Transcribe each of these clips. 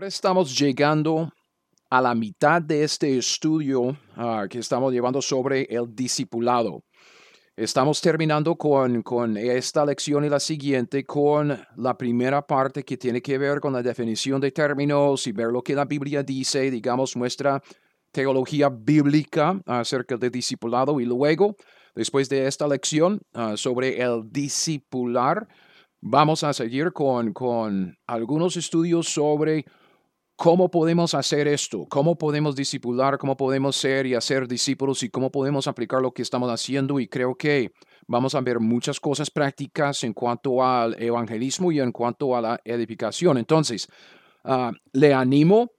Ahora estamos llegando a la mitad de este estudio ah, que estamos llevando sobre el discipulado. Estamos terminando con, con esta lección y la siguiente con la primera parte que tiene que ver con la definición de términos y ver lo que la Biblia dice, digamos, nuestra teología bíblica acerca del discipulado y luego, después de esta lección ah, sobre el discipular, vamos a seguir con, con algunos estudios sobre ¿Cómo podemos hacer esto? ¿Cómo podemos discipular? ¿Cómo podemos ser y hacer discípulos? ¿Y cómo podemos aplicar lo que estamos haciendo? Y creo que vamos a ver muchas cosas prácticas en cuanto al evangelismo y en cuanto a la edificación. Entonces, ah, le animo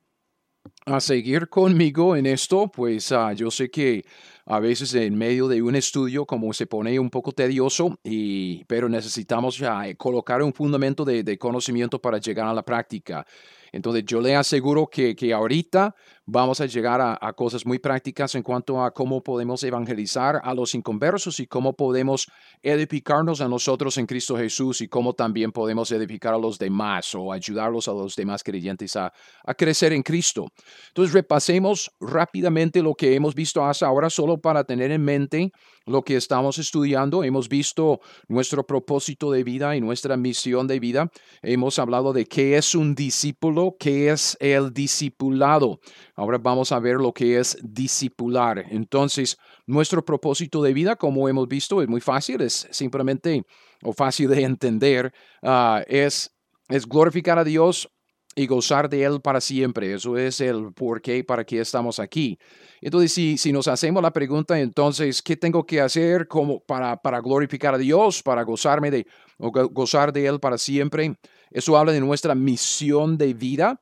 a seguir conmigo en esto, pues ah, yo sé que a veces en medio de un estudio como se pone un poco tedioso, y, pero necesitamos ya colocar un fundamento de, de conocimiento para llegar a la práctica. Entonces yo le aseguro que, que ahorita vamos a llegar a, cosas muy prácticas en cuanto a cómo podemos evangelizar a los inconversos y cómo podemos edificarnos a nosotros en Cristo Jesús y cómo también podemos edificar a los demás o ayudarlos a los demás creyentes a, a crecer en Cristo. Entonces repasemos rápidamente lo que hemos visto hasta ahora solo para tener en mente lo que estamos estudiando. Hemos visto nuestro propósito de vida y nuestra misión de vida. Hemos hablado de qué es un discípulo, qué es el discipulado. Ahora vamos a ver lo que es discipular. Entonces, nuestro propósito de vida, como hemos visto, es muy fácil, es simplemente o fácil de entender, ah, es, es glorificar a Dios y gozar de Él para siempre. Eso es el por qué, para qué estamos aquí. Entonces, si, si nos hacemos la pregunta, entonces, ¿qué tengo que hacer como para, para glorificar a Dios, para gozarme de, o gozar de Él para siempre? Eso habla de nuestra misión de vida.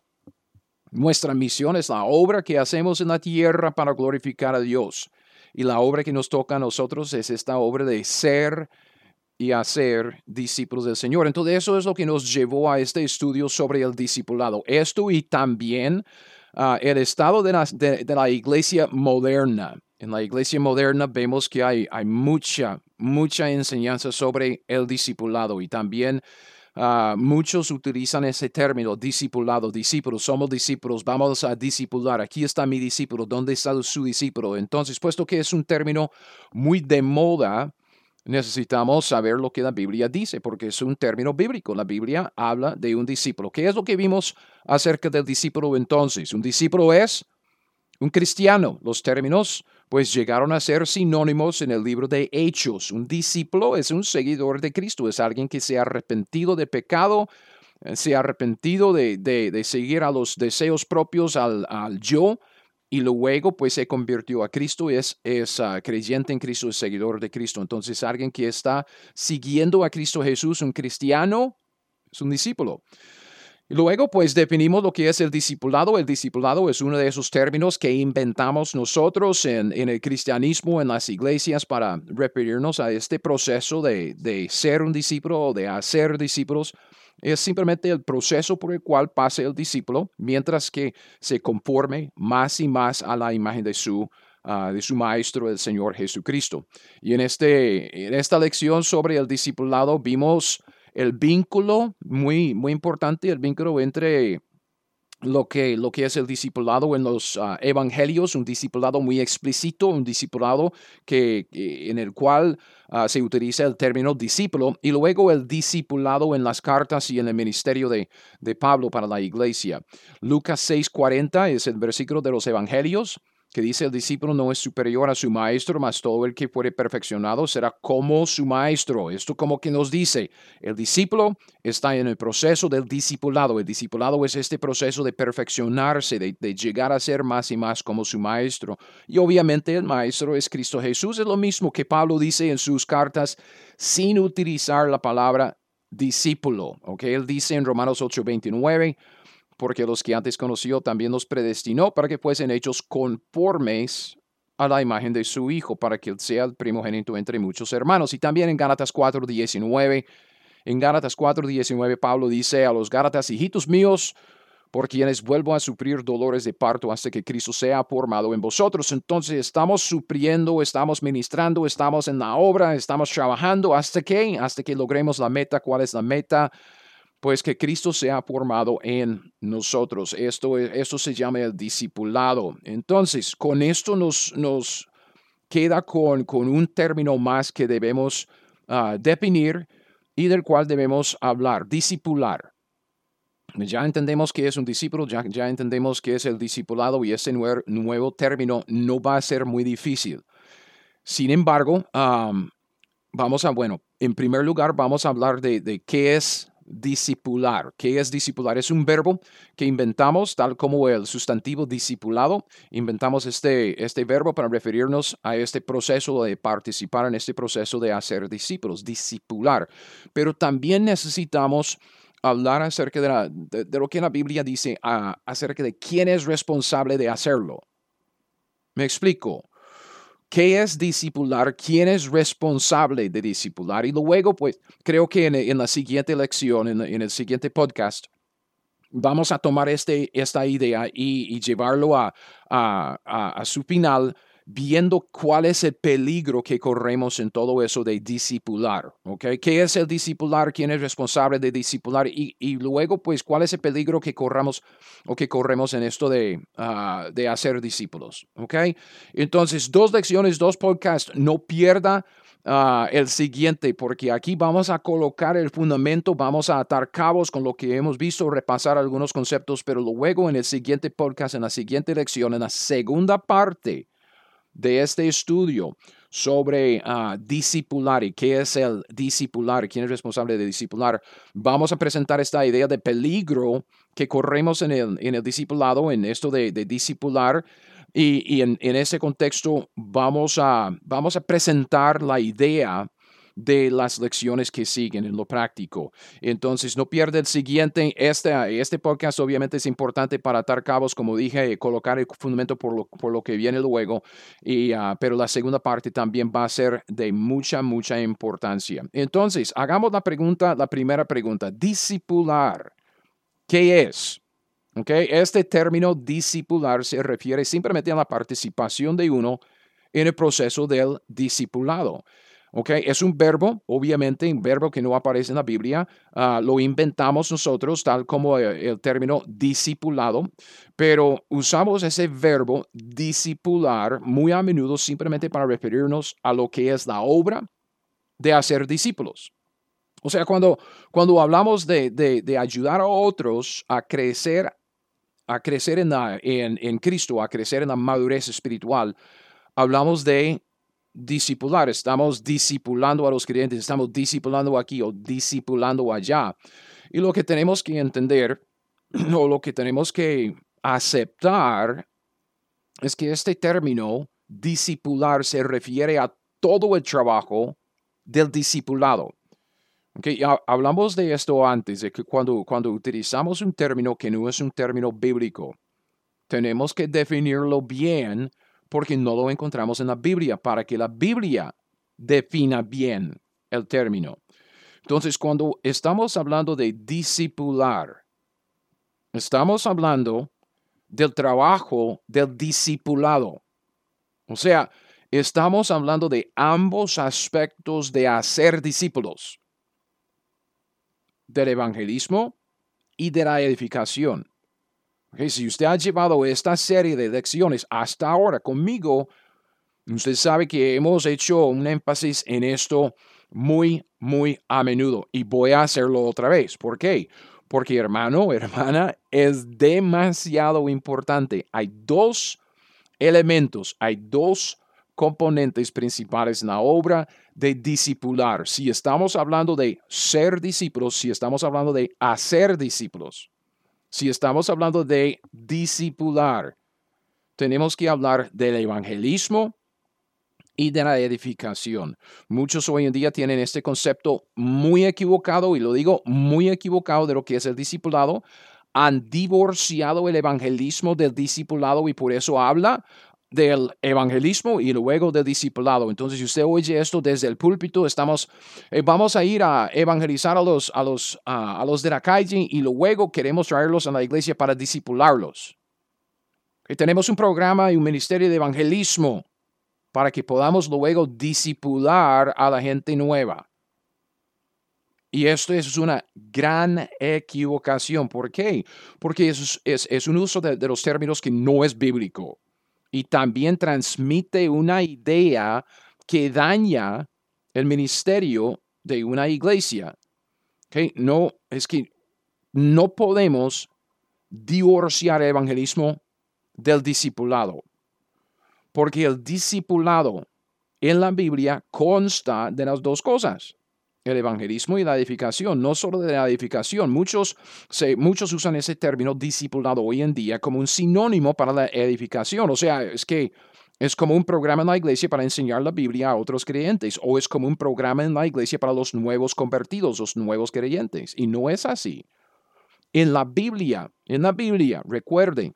Nuestra misión es la obra que hacemos en la tierra para glorificar a Dios. Y la obra que nos toca a nosotros es esta obra de ser y hacer discípulos del Señor. Entonces eso es lo que nos llevó a este estudio sobre el discipulado. Esto y también ah, el estado de la, iglesia moderna. En la iglesia moderna vemos que hay, hay mucha, mucha enseñanza sobre el discipulado y también ah, muchos utilizan ese término, discipulado, discípulos, somos discípulos, vamos a discipular, aquí está mi discípulo, ¿dónde está su discípulo? Entonces, puesto que es un término muy de moda, necesitamos saber lo que la Biblia dice, porque es un término bíblico. La Biblia habla de un discípulo. ¿Qué es lo que vimos acerca del discípulo entonces? Un discípulo es un cristiano. Los términos pues llegaron a ser sinónimos en el libro de Hechos. Un discípulo es un seguidor de Cristo, es alguien que se ha arrepentido de pecado, eh, se ha arrepentido de, de, seguir a los deseos propios, al, al yo, y luego pues se convirtió a Cristo, es, es ah, creyente en Cristo, es seguidor de Cristo. Entonces alguien que está siguiendo a Cristo Jesús, un cristiano, es un discípulo. Luego pues definimos lo que es el discipulado. El discipulado es uno de esos términos que inventamos nosotros en, en el cristianismo, en las iglesias, para referirnos a este proceso de, de ser un discípulo o de hacer discípulos es simplemente el proceso por el cual pasa el discípulo mientras que se conforme más y más a la imagen de su, ah, de su maestro, el Señor Jesucristo. Y en, este, en esta lección sobre el discipulado vimos el vínculo muy, muy importante, el vínculo entre lo que, lo que es el discipulado en los ah, evangelios, un discipulado muy explícito, un discipulado que, en el cual ah, se utiliza el término discípulo, y luego el discipulado en las cartas y en el ministerio de, de Pablo para la iglesia. Lucas 6:40 es el versículo de los evangelios que dice el discípulo no es superior a su maestro, mas todo el que fuere perfeccionado será como su maestro. Esto como que nos dice, el discípulo está en el proceso del discipulado. El discipulado es este proceso de perfeccionarse, de, llegar a ser más y más como su maestro. Y obviamente el maestro es Cristo Jesús. Es lo mismo que Pablo dice en sus cartas sin utilizar la palabra discípulo. ¿ok? Él dice en Romanos 8:29, porque los que antes conoció también los predestinó para que fuesen hechos conformes a la imagen de su Hijo, para que él sea el primogénito entre muchos hermanos. Y también en Gálatas 4, 19, en Gálatas 4, 19, Pablo dice a los Gálatas, hijitos míos, por quienes vuelvo a sufrir dolores de parto hasta que Cristo sea formado en vosotros. Entonces estamos sufriendo, estamos ministrando, estamos en la obra, estamos trabajando hasta que, hasta que logremos la meta. ¿Cuál es la meta? Pues que Cristo sea formado en nosotros. Esto, esto se llama el discipulado. Entonces, con esto nos, nos queda con, con un término más que debemos ah, definir y del cual debemos hablar, discipular. Ya entendemos que es un discípulo, ya, ya entendemos que es el discipulado y ese nuevo, término no va a ser muy difícil. Sin embargo, vamos a, bueno, en primer lugar vamos a hablar de, de qué es discipular. ¿Qué es discipular? Es un verbo que inventamos, tal como el sustantivo discipulado. Inventamos este, este verbo para referirnos a este proceso de participar en este proceso de hacer discípulos, discipular. Pero también necesitamos hablar acerca de, de, lo que la Biblia dice acerca de quién es responsable de hacerlo. Me explico. ¿Qué es discipular? ¿Quién es responsable de discipular? Y luego, pues, creo que en, la siguiente lección, en, el siguiente podcast, vamos a tomar este, esta idea y, llevarlo a, a su final viendo cuál es el peligro que corremos en todo eso de discipular, ¿ok? ¿Qué es el discipular? ¿Quién es responsable de discipular? Y, luego, pues, ¿cuál es el peligro que corramos o que corremos en esto de, ah, de hacer discípulos, ¿ok? Entonces, dos lecciones, dos podcasts, no pierda ah, el siguiente, porque aquí vamos a colocar el fundamento, vamos a atar cabos con lo que hemos visto, repasar algunos conceptos, pero luego en el siguiente podcast, en la siguiente lección, en la segunda parte, de este estudio sobre uh, discipular y qué es el discipular, quién es responsable de discipular, vamos a presentar esta idea de peligro que corremos en el, en el discipulado, en esto de, de discipular. Y, en, en, ese contexto vamos a, vamos a presentar la idea de las lecciones que siguen en lo práctico. Entonces, no pierde el siguiente. Este, este podcast obviamente es importante para atar cabos, como dije, colocar el fundamento por lo, por lo que viene luego, y, ah, pero la segunda parte también va a ser de mucha, mucha importancia. Entonces, hagamos la pregunta, la primera pregunta, discipular. ¿Qué es? Okay. Este término discipular se refiere simplemente a la participación de uno en el proceso del discipulado. Okay, es un verbo, obviamente, un verbo que no aparece en la Biblia. Ah, lo inventamos nosotros, tal como el, el, término discipulado, pero usamos ese verbo discipular muy a menudo simplemente para referirnos a lo que es la obra de hacer discípulos. O sea, cuando, cuando hablamos de, de, de ayudar a otros a crecer, a crecer en, la, en, en Cristo, a crecer en la madurez espiritual, hablamos de discipular, estamos discipulando a los creyentes, estamos discipulando aquí o discipulando allá. Y lo que tenemos que entender o lo que tenemos que aceptar es que este término discipular se refiere a todo el trabajo del discipulado. Okay, hablamos de esto antes, de que cuando, cuando utilizamos un término que no es un término bíblico, tenemos que definirlo bien porque no lo encontramos en la Biblia, para que la Biblia defina bien el término. Entonces, cuando estamos hablando de discipular, estamos hablando del trabajo del discipulado. O sea, estamos hablando de ambos aspectos de hacer discípulos, del evangelismo y de la edificación si usted ha llevado esta serie de lecciones hasta ahora conmigo, usted sabe que hemos hecho un énfasis en esto muy, muy a menudo y voy a hacerlo otra vez. ¿Por qué? Porque hermano, hermana, es demasiado importante. Hay dos elementos, hay dos componentes principales en la obra de discipular. Si estamos hablando de ser discípulos, si estamos hablando de hacer discípulos, si estamos hablando de discipular, tenemos que hablar del evangelismo y de la edificación. Muchos hoy en día tienen este concepto muy equivocado, y lo digo muy equivocado de lo que es el discipulado. han divorciado el evangelismo del discipulado y por eso habla del evangelismo y luego del discipulado. Entonces, si usted oye esto desde el púlpito, estamos, eh, vamos a ir a evangelizar a los, a los, a los de la calle y luego queremos traerlos a la iglesia para discipularlos. Tenemos un programa y un ministerio de evangelismo para que podamos luego discipular a la gente nueva. Y esto es una gran equivocación. ¿Por qué? Porque es, es, un uso de, los términos que no es bíblico. Y también transmite una idea que daña el ministerio de una iglesia. No, es que no podemos divorciar el evangelismo del discipulado. Porque el discipulado en la Biblia consta de las dos cosas el evangelismo y la edificación, no solo de la edificación. Muchos, se, muchos usan ese término discipulado hoy en día como un sinónimo para la edificación. O sea, es que es como un programa en la iglesia para enseñar la Biblia a otros creyentes, o es como un programa en la iglesia para los nuevos convertidos, los nuevos creyentes. Y no es así. En la Biblia, en la Biblia, recuerden,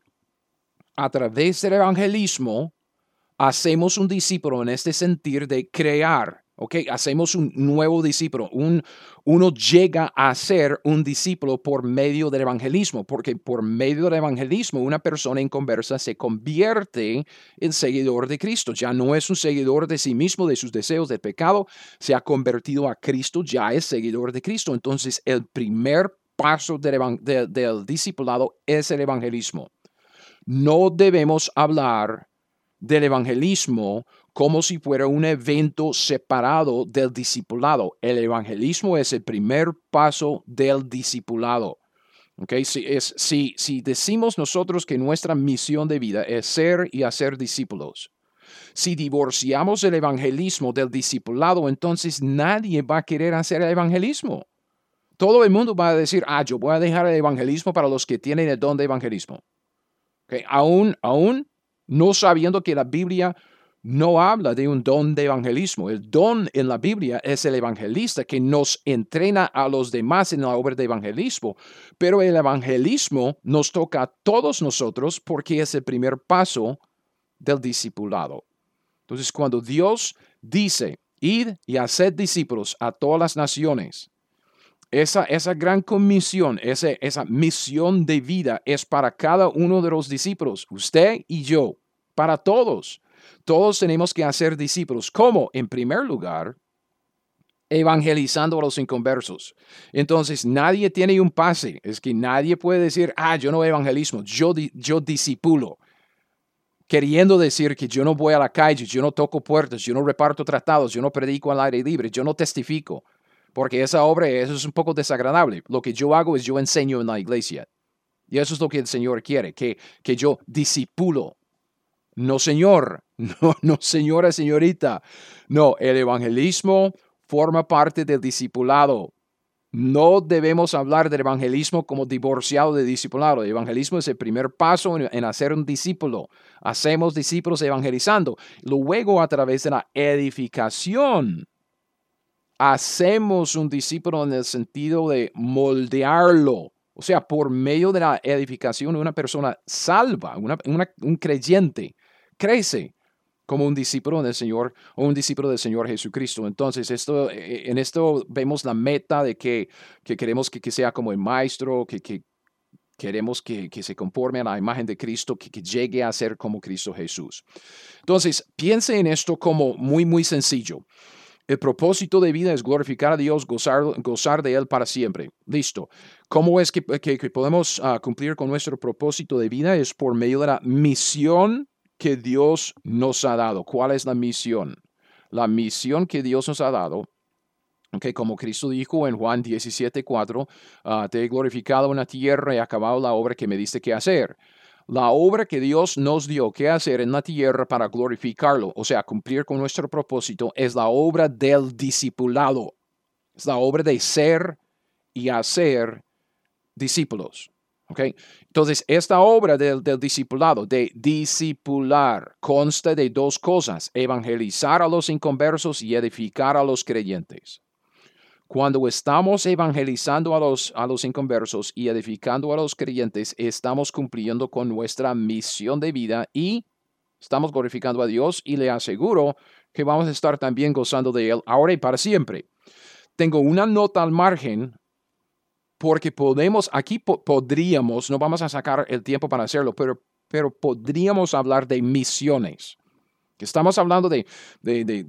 a través del evangelismo, hacemos un discípulo en este sentir de crear ¿ok? Hacemos un nuevo discípulo. Un, uno llega a ser un discípulo por medio del evangelismo, porque por medio del evangelismo una persona en conversa se convierte en seguidor de Cristo. Ya no es un seguidor de sí mismo, de sus deseos de pecado, se ha convertido a Cristo, ya es seguidor de Cristo. Entonces el primer paso del, del discipulado es el evangelismo. No debemos hablar del evangelismo como si fuera un evento separado del discipulado. El evangelismo es el primer paso del discipulado. Okay, si, es, si, si decimos nosotros que nuestra misión de vida es ser y hacer discípulos, si divorciamos el evangelismo del discipulado, entonces nadie va a querer hacer el evangelismo. Todo el mundo va a decir, ah, yo voy a dejar el evangelismo para los que tienen el don de evangelismo. Okay, aún, aún no sabiendo que la Biblia no habla de un don de evangelismo. El don en la Biblia es el evangelista que nos entrena a los demás en la obra de evangelismo. Pero el evangelismo nos toca a todos nosotros porque es el primer paso del discipulado. Entonces, cuando Dios dice, id y haced discípulos a todas las naciones, esa, esa gran comisión, esa, esa misión de vida es para cada uno de los discípulos, usted y yo, para todos. Todos tenemos que hacer discípulos. ¿Cómo? En primer lugar, evangelizando a los inconversos. Entonces, nadie tiene un pase. Es que nadie puede decir, ah, yo no evangelismo, yo, yo disipulo. Queriendo decir que yo no voy a la calle, yo no toco puertas, yo no reparto tratados, yo no predico al aire libre, yo no testifico. Porque esa obra eso es un poco desagradable. Lo que yo hago es yo enseño en la iglesia. Y eso es lo que el Señor quiere, que, que yo disipulo no, señor. No, no, señora, señorita. No, el evangelismo forma parte del discipulado. No debemos hablar del evangelismo como divorciado de discipulado. El evangelismo es el primer paso en, hacer un discípulo. Hacemos discípulos evangelizando. Luego, a través de la edificación, hacemos un discípulo en el sentido de moldearlo. O sea, por medio de la edificación, una persona salva, un creyente crece como un discípulo del Señor o un discípulo del Señor Jesucristo. Entonces, esto, eh, en esto vemos la meta de que, queremos que, sea como el maestro, que, queremos que, se conforme a la imagen de Cristo, que, llegue a ser como Cristo Jesús. Entonces, piense en esto como muy, muy sencillo. El propósito de vida es glorificar a Dios, gozar, gozar de Él para siempre. Listo. ¿Cómo es que, podemos ah, cumplir con nuestro propósito de vida? Es por medio de la misión que Dios nos ha dado. ¿Cuál es la misión? La misión que Dios nos ha dado que como Cristo dijo en Juan 17:4, ah, te he glorificado en la tierra y acabado la obra que me diste que hacer. La obra que Dios nos dio que hacer en la tierra para glorificarlo, o sea, cumplir con nuestro propósito, es la obra del discipulado. Es la obra de ser y hacer discípulos. Entonces, esta obra del, del discipulado, de discipular, consta de dos cosas, evangelizar a los inconversos y edificar a los creyentes. cuando estamos evangelizando a los, a los inconversos y edificando a los creyentes, estamos cumpliendo con nuestra misión de vida y estamos glorificando a Dios y le aseguro que vamos a estar también gozando de Él ahora y para siempre. Tengo una nota al margen porque podemos, aquí podríamos, no vamos a sacar el tiempo para hacerlo, pero, pero podríamos hablar de misiones. Estamos hablando de,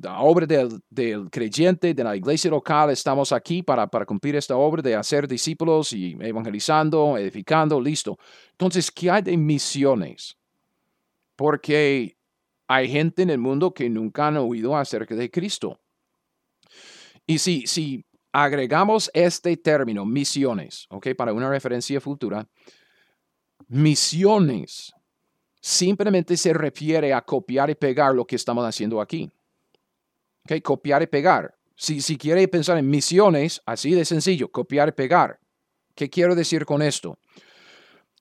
la obra del, creyente, de la iglesia local. Estamos aquí para, para cumplir esta obra de hacer discípulos y evangelizando, edificando, listo. Entonces, ¿qué hay de misiones? Porque hay gente en el mundo que nunca han oído acerca de Cristo. Y si, si agregamos este término, misiones, ¿ok? Para una referencia futura, misiones simplemente se refiere a copiar y pegar lo que estamos haciendo aquí. Okay, copiar y pegar. Si, si quiere pensar en misiones, así de sencillo, copiar y pegar. ¿Qué quiero decir con esto?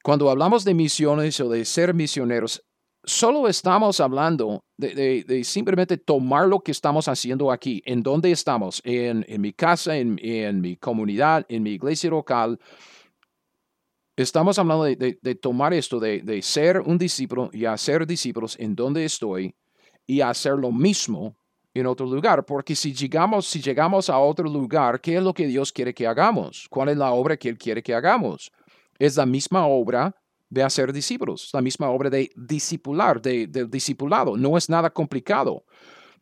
Cuando hablamos de misiones o de ser misioneros, solo estamos hablando de, simplemente tomar lo que estamos haciendo aquí, en dónde estamos, en, mi casa, en, mi comunidad, en mi iglesia local, Estamos hablando de, tomar esto, de, ser un discípulo y hacer discípulos en donde estoy y hacer lo mismo en otro lugar. Porque si llegamos, si llegamos a otro lugar, ¿qué es lo que Dios quiere que hagamos? ¿Cuál es la obra que Él quiere que hagamos? Es la misma obra de hacer discípulos, la misma obra de discipular, de, del discipulado. No es nada complicado.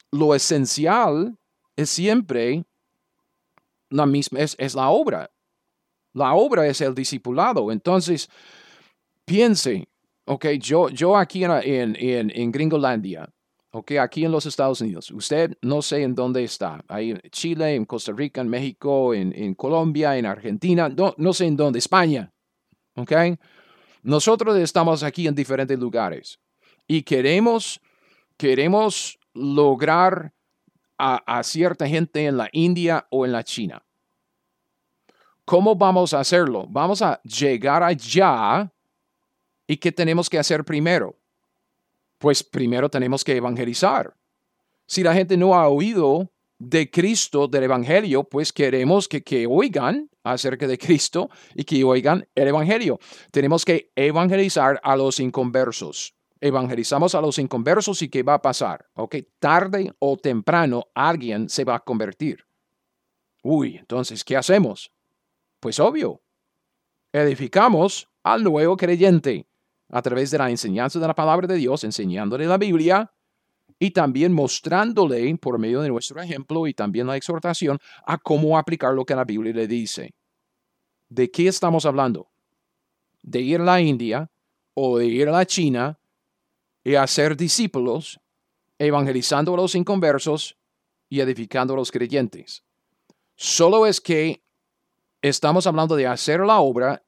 Lo esencial es siempre la misma, es, es la obra. La obra es el discipulado. Entonces, piense, ok, yo, yo aquí en, en, en, Gringolandia, ok, aquí en los Estados Unidos, usted no sé en dónde está, ahí en Chile, en Costa Rica, en México, en, en Colombia, en Argentina, no, no sé en dónde, España, ok. Nosotros estamos aquí en diferentes lugares y queremos, queremos lograr a, cierta gente en la India o en la China. ¿Cómo vamos a hacerlo? Vamos a llegar allá y ¿qué tenemos que hacer primero? Pues primero tenemos que evangelizar. Si la gente no ha oído de Cristo, del Evangelio, pues queremos que, que oigan acerca de Cristo y que oigan el Evangelio. Tenemos que evangelizar a los inconversos. Evangelizamos a los inconversos y ¿qué va a pasar? Ok, tarde o temprano alguien se va a convertir. Uy, entonces, ¿qué hacemos? Pues obvio, edificamos al nuevo creyente a través de la enseñanza de la palabra de Dios, enseñándole la Biblia y también mostrándole por medio de nuestro ejemplo y también la exhortación a cómo aplicar lo que la Biblia le dice. ¿De qué estamos hablando? De ir a la India o de ir a la China y hacer discípulos, evangelizando a los inconversos y edificando a los creyentes. Solo es que estamos hablando de hacer la obra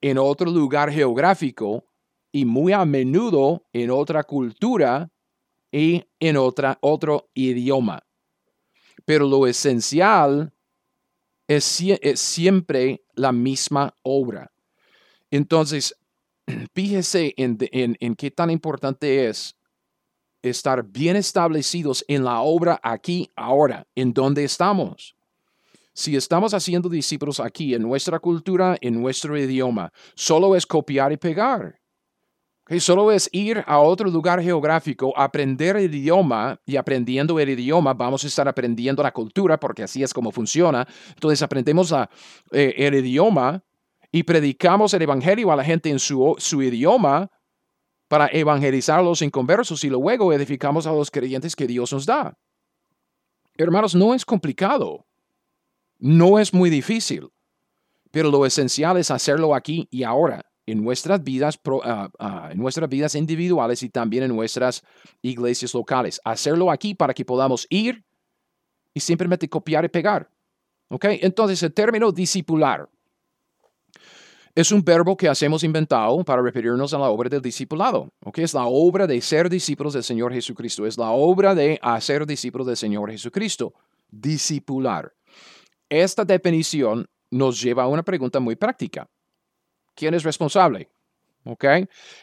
en otro lugar geográfico y muy a menudo en otra cultura y en otra, otro idioma. Pero lo esencial es, siempre la misma obra. Entonces, fíjese en, en qué tan importante es estar bien establecidos en la obra aquí, ahora, en donde estamos. Si estamos haciendo discípulos aquí en nuestra cultura, en nuestro idioma, solo es copiar y pegar. Solo es ir a otro lugar geográfico, aprender el idioma y aprendiendo el idioma vamos a estar aprendiendo la cultura porque así es como funciona. Entonces aprendemos eh, el idioma y predicamos el evangelio a la gente en su, su idioma para evangelizar a los inconversos y luego edificamos a los creyentes que Dios nos da. Hermanos, no es complicado. No es muy difícil, pero lo esencial es hacerlo aquí y ahora, en nuestras vidas, ah, ah, en nuestras vidas individuales y también en nuestras iglesias locales. Hacerlo aquí para que podamos ir y simplemente copiar y pegar. ¿Ok? Entonces, el término discipular es un verbo que hacemos inventado para referirnos a la obra del discipulado. ¿Ok? Es la obra de ser discípulos del Señor Jesucristo. Es la obra de hacer discípulos del Señor Jesucristo. Discipular. Esta definición nos lleva a una pregunta muy práctica. ¿Quién es responsable? ¿Ok?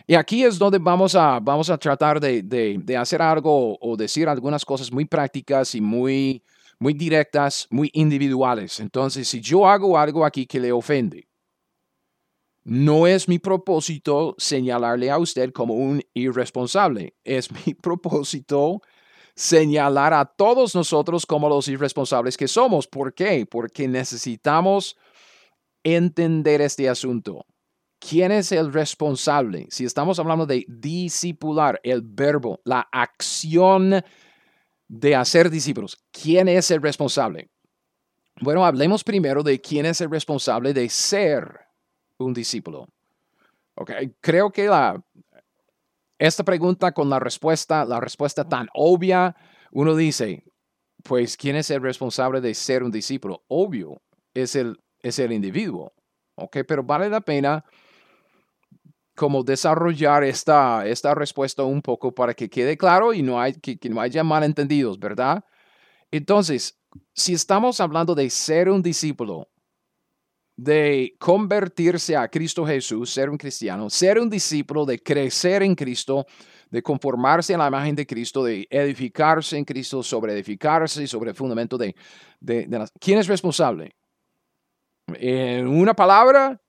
Y aquí es donde vamos a, vamos a tratar de, hacer algo o decir algunas cosas muy prácticas y muy, muy directas, muy individuales. Entonces, si yo hago algo aquí que le ofende, no es mi propósito señalarle a usted como un irresponsable. Es mi propósito señalar a todos nosotros como los irresponsables que somos. ¿Por qué? Porque necesitamos entender este asunto. ¿Quién es el responsable? Si estamos hablando de discipular, el verbo, la acción de hacer discípulos, ¿quién es el responsable? Bueno, hablemos primero de quién es el responsable de ser un discípulo. Okay. Creo que esta pregunta con la respuesta, la respuesta tan obvia, uno dice, pues, ¿quién es el responsable de ser un discípulo? Obvio, es el, es el individuo. ¿ok? Pero vale la pena como desarrollar esta, esta respuesta un poco para que quede claro y no hay, que, que no haya malentendidos, ¿verdad? Entonces, si estamos hablando de ser un discípulo, de convertirse a Cristo Jesús, ser un cristiano, ser un discípulo, de crecer en Cristo, de conformarse a la imagen de Cristo, de edificarse en Cristo, sobre edificarse sobre el fundamento de, de, de ¿Quién es responsable? En una palabra,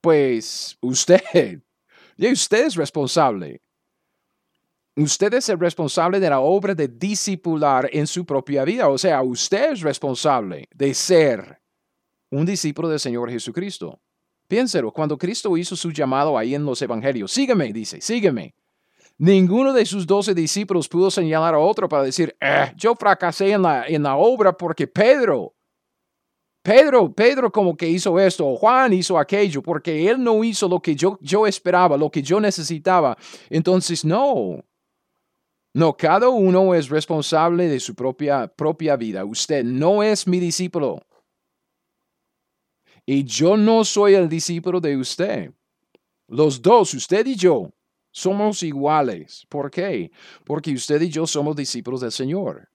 pues usted. Y usted es responsable. Usted es el responsable de la obra de discipular en su propia vida. O sea, usted es responsable de ser un discípulo del Señor Jesucristo. Piénselo, cuando Cristo hizo su llamado ahí en los evangelios, sígueme, dice, sígueme. Ninguno de sus doce discípulos pudo señalar a otro para decir, eh, yo fracasé en la, en la obra porque Pedro Pedro, Pedro como que hizo esto, Juan hizo aquello, porque él no hizo lo que yo, yo esperaba, lo que yo necesitaba. Entonces, no. No, cada uno es responsable de su propia, propia vida. Usted no es mi discípulo. Y yo no soy el discípulo de usted. Los dos, usted y yo, somos iguales. ¿Por qué? Porque usted y yo somos discípulos del Señor.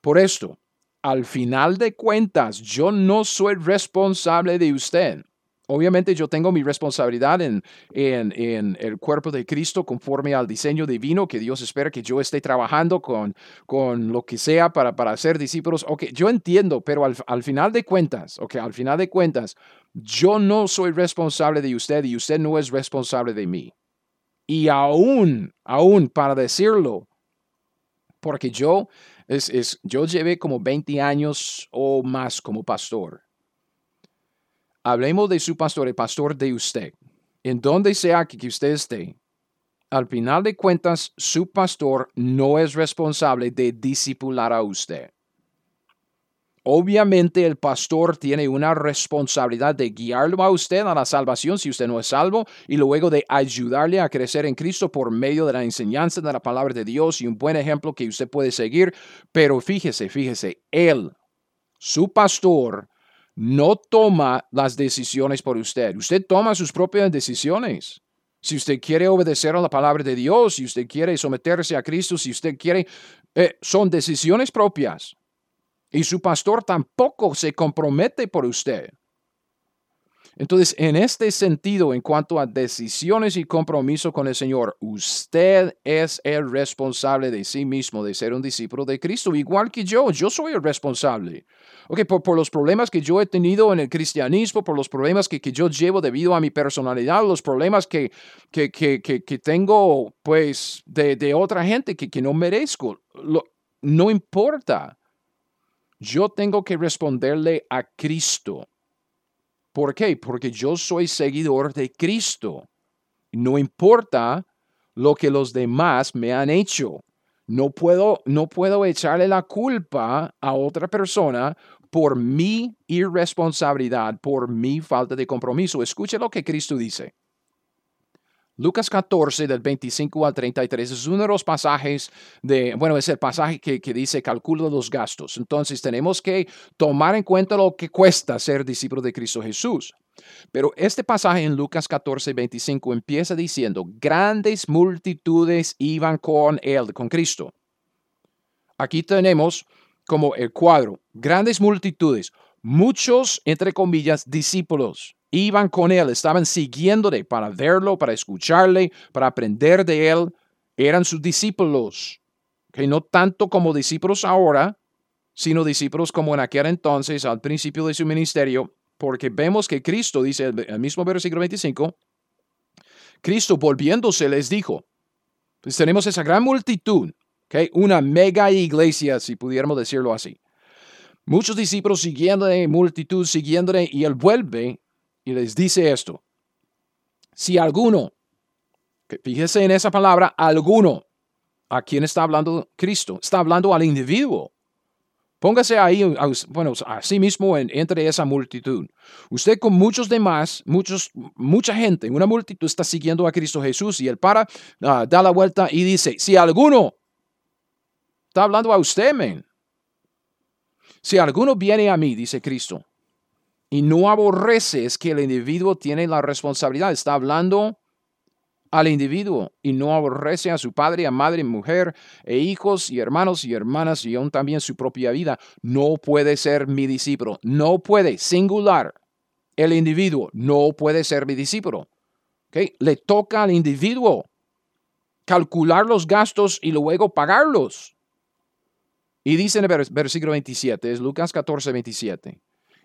Por esto, al final de cuentas, yo no soy responsable de usted. Obviamente yo tengo mi responsabilidad en, en, el cuerpo de Cristo conforme al diseño divino que Dios espera que yo esté trabajando con, con lo que sea para, para ser discípulos. Ok, yo entiendo, pero al, al final de cuentas, ok, al final de cuentas, yo no soy responsable de usted y usted no es responsable de mí. Y aún, aún para decirlo, porque yo es, yo llevé como 20 años o más como pastor. Hablemos de su pastor, el pastor de usted. En donde sea que usted esté, al final de cuentas, su pastor no es responsable de discipular a usted. Obviamente el pastor tiene una responsabilidad de guiarlo a usted a la salvación si usted no es salvo y luego de ayudarle a crecer en Cristo por medio de la enseñanza de la palabra de Dios y un buen ejemplo que usted puede seguir. Pero fíjese, fíjese, él, su pastor, no toma las decisiones por usted. Usted toma sus propias decisiones. Si usted quiere obedecer a la palabra de Dios, si usted quiere someterse a Cristo, si usted quiere, eh, son decisiones propias. Y su pastor tampoco se compromete por usted. Entonces, en este sentido, en cuanto a decisiones y compromiso con el Señor, usted es el responsable de sí mismo de ser un discípulo de Cristo, igual que yo. Yo soy el responsable. Ok, por, los problemas que yo he tenido en el cristianismo, por los problemas que, yo llevo debido a mi personalidad, los problemas que, que, que tengo, pues, de, de, otra gente que, no merezco. no importa yo tengo que responderle a Cristo. ¿Por qué? Porque yo soy seguidor de Cristo. No importa lo que los demás me han hecho. No puedo, no puedo echarle la culpa a otra persona por mi irresponsabilidad, por mi falta de compromiso. Escuche lo que Cristo dice. Lucas 14, del 25 al 33, es uno de los pasajes de, bueno, es el pasaje que, que dice calcula los gastos. Entonces tenemos que tomar en cuenta lo que cuesta ser discípulo de Cristo Jesús. Pero este pasaje en Lucas 14, 25 empieza diciendo, grandes multitudes iban con él, con Cristo. Aquí tenemos como el cuadro, grandes multitudes, muchos, entre comillas, discípulos iban con él, estaban siguiéndole para verlo, para escucharle, para aprender de él. Eran sus discípulos, que no tanto como discípulos ahora, sino discípulos como en aquel entonces, al principio de su ministerio, porque vemos que Cristo, dice el mismo versículo 25, Cristo volviéndose les dijo, pues tenemos esa gran multitud, ¿okay? una mega iglesia, si pudiéramos decirlo así. Muchos discípulos siguiéndole, multitud siguiéndole, y él vuelve y les dice esto. Si alguno, fíjese en esa palabra, alguno, ¿a quién está hablando Cristo? Está hablando al individuo. Póngase ahí, bueno, a sí mismo entre esa multitud. Usted con muchos demás, muchos, mucha gente, una multitud está siguiendo a Cristo Jesús y él para, ah, da la vuelta y dice, si alguno, está hablando a usted, men. Si alguno viene a mí, dice Cristo, y no aborrece, es que el individuo tiene la responsabilidad, está hablando al individuo y no aborrece a su padre, a madre, mujer, e hijos y hermanos y hermanas y aún también su propia vida, no puede ser mi discípulo. No puede, singular. El individuo no puede ser mi discípulo. ¿Okay? Le toca al individuo calcular los gastos y luego pagarlos. Y dice en el versículo 27, es Lucas 14, 27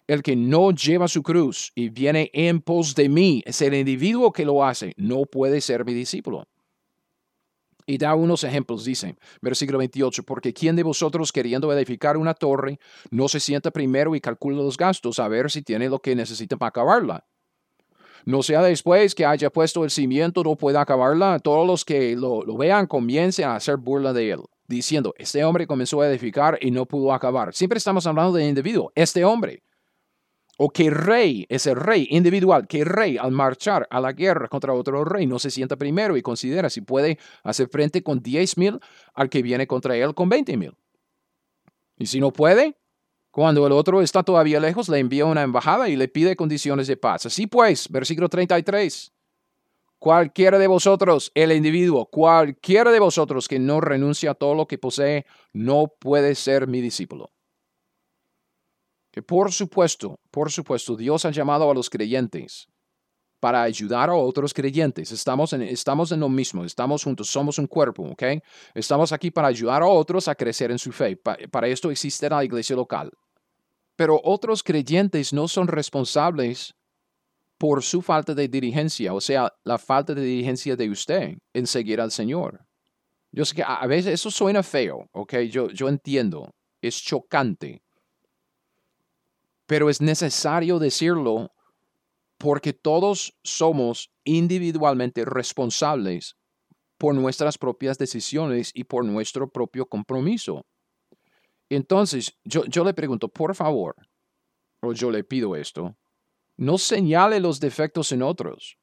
el que no lleva su cruz y viene en pos de mí, es el individuo que lo hace, no puede ser mi discípulo. Y da unos ejemplos, dice, versículo 28, porque ¿quién de vosotros queriendo edificar una torre no se sienta primero y calcula los gastos a ver si tiene lo que necesita para acabarla? No sea después que haya puesto el cimiento no pueda acabarla, todos los que lo, lo vean comiencen a hacer burla de él, diciendo, este hombre comenzó a edificar y no pudo acabar. Siempre estamos hablando del individuo, este hombre o que rey, ese rey individual, que rey al marchar a la guerra contra otro rey no se sienta primero y considera si puede hacer frente con 10 mil al que viene contra él con 20 mil. Y si no puede, cuando el otro está todavía lejos, le envía una embajada y le pide condiciones de paz. Así pues, versículo 33. Cualquiera de vosotros, el individuo, cualquiera de vosotros que no renuncia a todo lo que posee, no puede ser mi discípulo que por supuesto, por supuesto, Dios ha llamado a los creyentes para ayudar a otros creyentes. Estamos en, estamos en lo mismo, estamos juntos, somos un cuerpo, ¿ok? Estamos aquí para ayudar a otros a crecer en su fe. para esto existe la iglesia local. Pero otros creyentes no son responsables por su falta de diligencia, o sea, la falta de diligencia de usted en seguir al Señor. Yo sé que a veces eso suena feo, ¿ok? Yo, yo entiendo, es chocante pero es necesario decirlo porque todos somos individualmente responsables por nuestras propias decisiones y por nuestro propio compromiso. Entonces, yo, yo le pregunto, por favor, o yo le pido esto, no señale los defectos en otros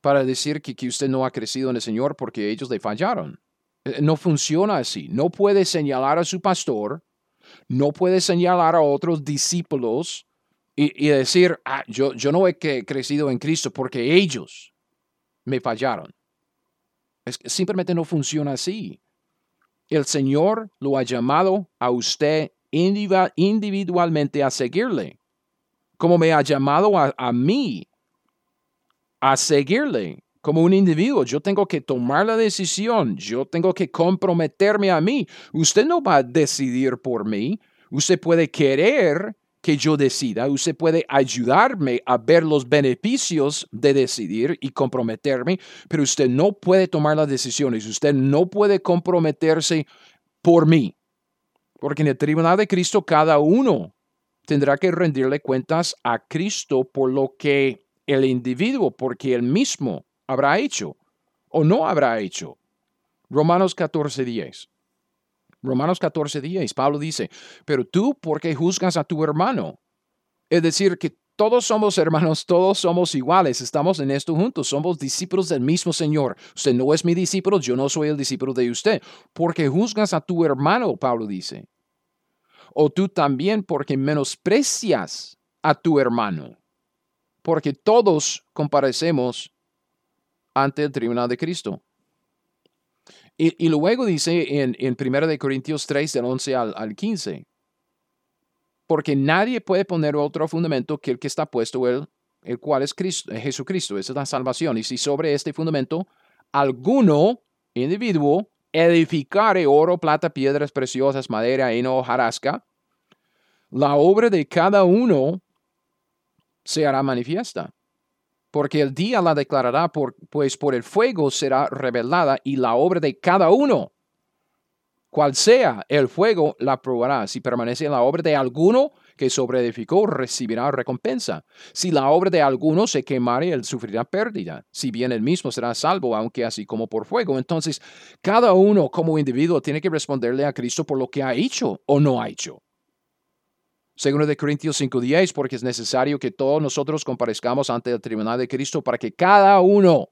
para decir que, que usted no ha crecido en el Señor porque ellos le fallaron. Eh, no funciona así. No puede señalar a su pastor no puede señalar a otros discípulos y, decir, ah, yo, yo no he crecido en Cristo porque ellos me fallaron. Es simplemente no funciona así. El Señor lo ha llamado a usted individualmente a seguirle, como me ha llamado a, a mí a seguirle como un individuo. Yo tengo que tomar la decisión, yo tengo que comprometerme a mí. Usted no va a decidir por mí. Usted puede querer que yo decida, usted puede ayudarme a ver los beneficios de decidir y comprometerme, pero usted no puede tomar las decisiones, usted no puede comprometerse por mí, porque en el tribunal de Cristo cada uno tendrá que rendirle cuentas a Cristo por lo que el individuo, porque él mismo habrá hecho o no habrá hecho. Romanos 14, 10. Romanos 14, 10. Pablo dice, pero tú, ¿por qué juzgas a tu hermano? Es decir, que todos somos hermanos, todos somos iguales, estamos en esto juntos, somos discípulos del mismo Señor. Usted no es mi discípulo, yo no soy el discípulo de usted. Porque juzgas a tu hermano, Pablo dice. O tú también porque menosprecias a tu hermano. Porque todos comparecemos ante el tribunal de Cristo. Y, luego dice en, en 1 Corintios 3, del 11 al, 15, porque nadie puede poner otro fundamento que el que está puesto, el, el cual es Cristo, Jesucristo, esa es la salvación. Y si sobre este fundamento alguno, individuo, edificare oro, plata, piedras preciosas, madera, heno, hojarasca, la obra de cada uno se hará manifiesta. Porque el día la declarará, por, pues por el fuego será revelada y la obra de cada uno, cual sea el fuego, la probará. Si permanece en la obra de alguno, que sobreedificó recibirá recompensa. Si la obra de alguno se quemare, él sufrirá pérdida. Si bien él mismo será salvo, aunque así como por fuego. Entonces, cada uno como individuo tiene que responderle a Cristo por lo que ha hecho o no ha hecho. Segundo de Corintios 5:10, porque es necesario que todos nosotros comparezcamos ante el tribunal de Cristo para que cada uno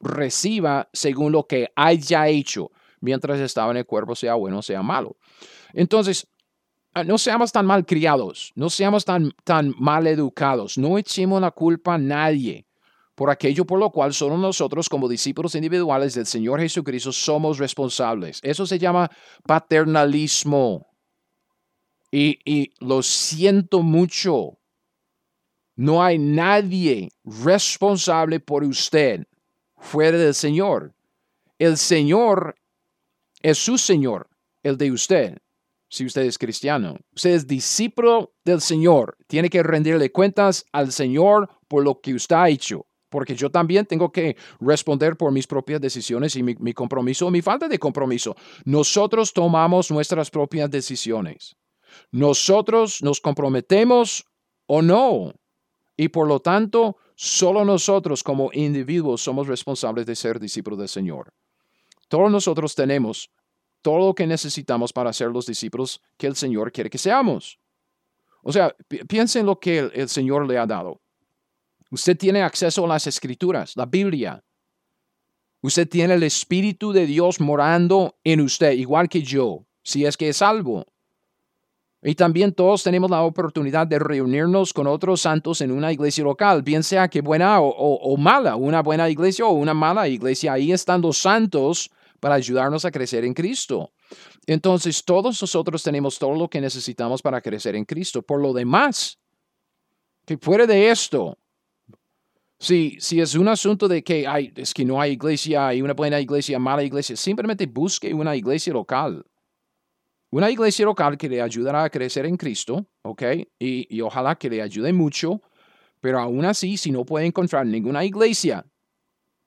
reciba según lo que haya hecho, mientras estaba en el cuerpo, sea bueno o sea malo. Entonces, Ah, no seamos tan mal criados, no seamos tan, tan mal educados, no echemos la culpa a nadie por aquello por lo cual solo nosotros como discípulos individuales del Señor Jesucristo somos responsables. Eso se llama paternalismo. Y, y lo siento mucho. No hay nadie responsable por usted fuera del Señor. El Señor es su Señor, el de usted si usted es cristiano. Usted es discípulo del Señor. Tiene que rendirle cuentas al Señor por lo que usted ha hecho. Porque yo también tengo que responder por mis propias decisiones y mi, mi compromiso o mi falta de compromiso. Nosotros tomamos nuestras propias decisiones. Nosotros nos comprometemos o no. Y por lo tanto, solo nosotros como individuos somos responsables de ser discípulos del Señor. Todos nosotros tenemos todo lo que necesitamos para ser los discípulos que el Señor quiere que seamos. O sea, piensen en lo que el, Señor le ha dado. Usted tiene acceso a las escrituras, la Biblia. Usted tiene el Espíritu de Dios morando en usted, igual que yo, si es que es salvo. Y también todos tenemos la oportunidad de reunirnos con otros santos en una iglesia local, bien sea que buena o, mala, una buena iglesia o una mala iglesia. Ahí están los santos para ayudarnos a crecer en Cristo. Entonces, todos nosotros tenemos todo lo que necesitamos para crecer en Cristo. Por lo demás, que fuera de esto, si, si es un asunto de que hay, es que no hay iglesia, hay una buena iglesia, mala iglesia, simplemente busque una iglesia local. Una iglesia local que le ayudará a crecer en Cristo, ¿ok? Y, ojalá que le ayude mucho, pero aún así, si no puede encontrar ninguna iglesia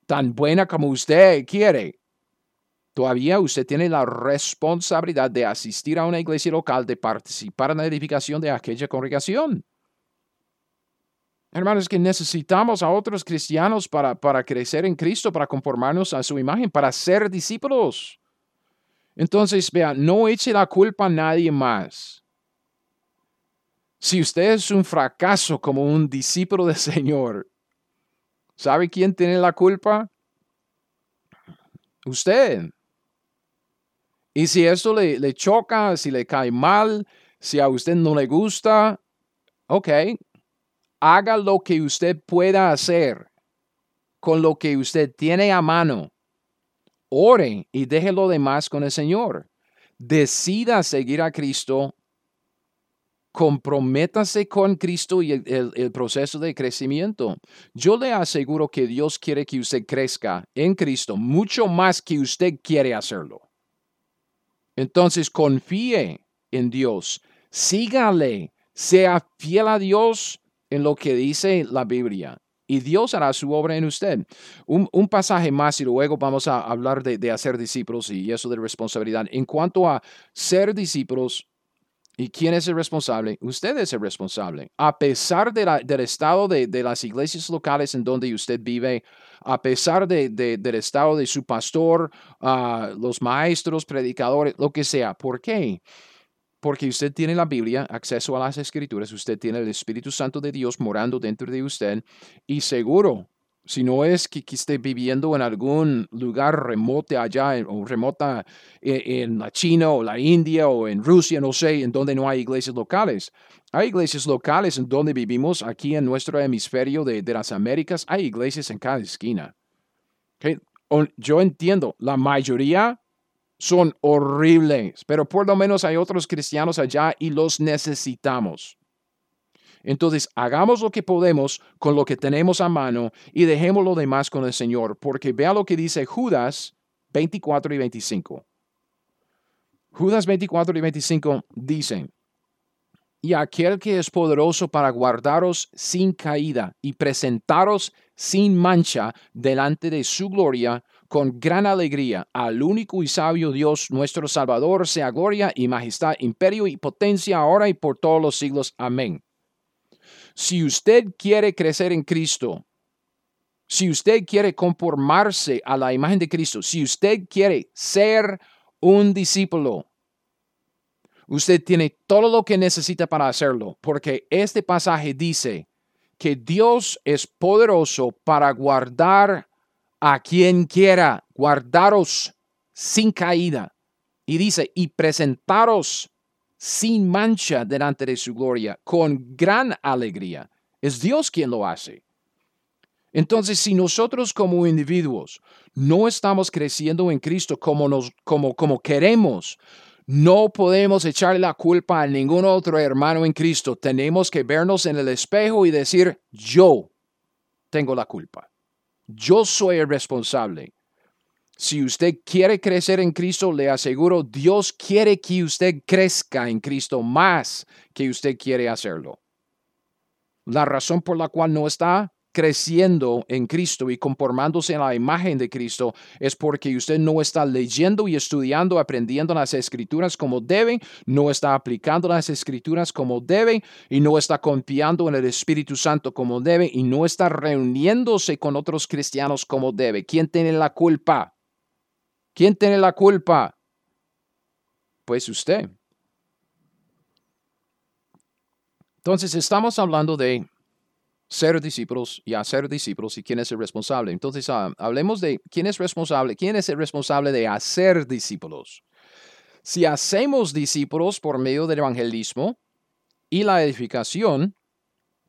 tan buena como usted quiere, Todavía usted tiene la responsabilidad de asistir a una iglesia local, de participar en la edificación de aquella congregación. Hermanos, que necesitamos a otros cristianos para, para crecer en Cristo, para conformarnos a su imagen, para ser discípulos. Entonces, vea, no eche la culpa a nadie más. Si usted es un fracaso como un discípulo del Señor, ¿sabe quién tiene la culpa? Usted. Y si esto le, le choca, si le cae mal, si a usted no le gusta, ok, haga lo que usted pueda hacer con lo que usted tiene a mano. Ore y deje lo demás con el Señor. Decida seguir a Cristo. Comprométase con Cristo y el, el, proceso de crecimiento. Yo le aseguro que Dios quiere que usted crezca en Cristo mucho más que usted quiere hacerlo. Entonces confíe en Dios, sígale, sea fiel a Dios en lo que dice la Biblia. Y Dios hará su obra en usted. Un, pasaje más y luego vamos a hablar de, de hacer discípulos y eso de responsabilidad. En cuanto a ser discípulos, ¿Y quién es el responsable? Usted es el responsable. A pesar del estado de, las iglesias locales en donde usted vive, a pesar del estado de su pastor, ah, los maestros, predicadores, lo que sea. ¿Por qué? Usted tiene la Biblia, acceso a las escrituras, usted tiene el Espíritu Santo de Dios morando dentro de usted y seguro si no es que, esté viviendo en algún lugar remoto allá o remota en, la China o la India o en Rusia, no sé, en donde no hay iglesias locales. Hay iglesias locales en donde vivimos aquí en nuestro hemisferio de, las Américas, hay iglesias en cada esquina. Yo entiendo, la mayoría son horribles, pero por lo menos hay otros cristianos allá y los necesitamos. Entonces, hagamos lo que podemos con lo que tenemos a mano y dejemos lo demás con el Señor, porque vea lo que dice Judas 24 y 25. Judas 24 y 25 dicen, y aquel que es poderoso para guardaros sin caída y presentaros sin mancha delante de su gloria con gran alegría al único y sabio Dios nuestro Salvador, sea gloria y majestad, imperio y potencia ahora y por todos los siglos. Amén. Si usted quiere crecer en Cristo, si usted quiere conformarse a la imagen de Cristo, si usted quiere ser un discípulo, usted tiene todo lo que necesita para hacerlo, porque este pasaje dice que Dios es poderoso para guardar a quien quiera, guardaros sin caída. Y dice, y presentaros sin mancha delante de su gloria, con gran alegría. Es Dios quien lo hace. Entonces, si nosotros como individuos no estamos creciendo en Cristo como, nos, como, como queremos, no podemos echarle la culpa a ningún otro hermano en Cristo. Tenemos que vernos en el espejo y decir, yo tengo la culpa. Yo soy el responsable. Si usted quiere crecer en Cristo, le aseguro, Dios quiere que usted crezca en Cristo más que usted quiere hacerlo. La razón por la cual no está creciendo en Cristo y conformándose en la imagen de Cristo es porque usted no está leyendo y estudiando, aprendiendo las escrituras como debe, no está aplicando las escrituras como debe y no está confiando en el Espíritu Santo como debe y no está reuniéndose con otros cristianos como debe. ¿Quién tiene la culpa? ¿Quién tiene la culpa? Pues usted. Entonces estamos hablando de ser discípulos y hacer discípulos y quién es el responsable. Entonces, ah, hablemos de quién es responsable, quién es el responsable de hacer discípulos. Si hacemos discípulos por medio del evangelismo y la edificación,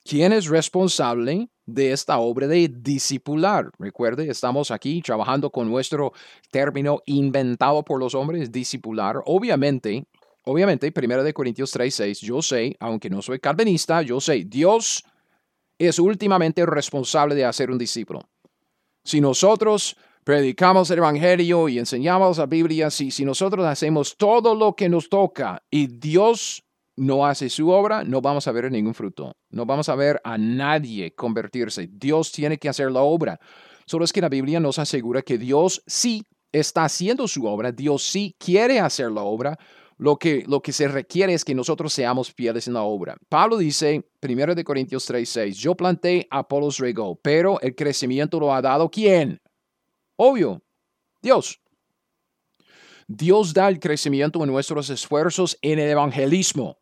¿quién es responsable de esta obra de discipular? Recuerde, estamos aquí trabajando con nuestro término inventado por los hombres, discipular. Obviamente, obviamente, 1 Corintios 3, 6, yo sé, aunque no soy calvinista, yo sé, Dios es últimamente responsable de hacer un discípulo. Si nosotros predicamos el Evangelio y enseñamos la Biblia, si, si nosotros hacemos todo lo que nos toca y Dios no hace su obra, no vamos a ver ningún fruto. No vamos a ver a nadie convertirse. Dios tiene que hacer la obra. Solo es que la Biblia nos asegura que Dios sí está haciendo su obra, Dios sí quiere hacer la obra, lo que, lo que se requiere es que nosotros seamos fieles en la obra. Pablo dice, 1 de Corintios 3, 6, yo planté, Apolos regó, pero el crecimiento lo ha dado ¿quién? Obvio, Dios. Dios da el crecimiento en nuestros esfuerzos en el evangelismo,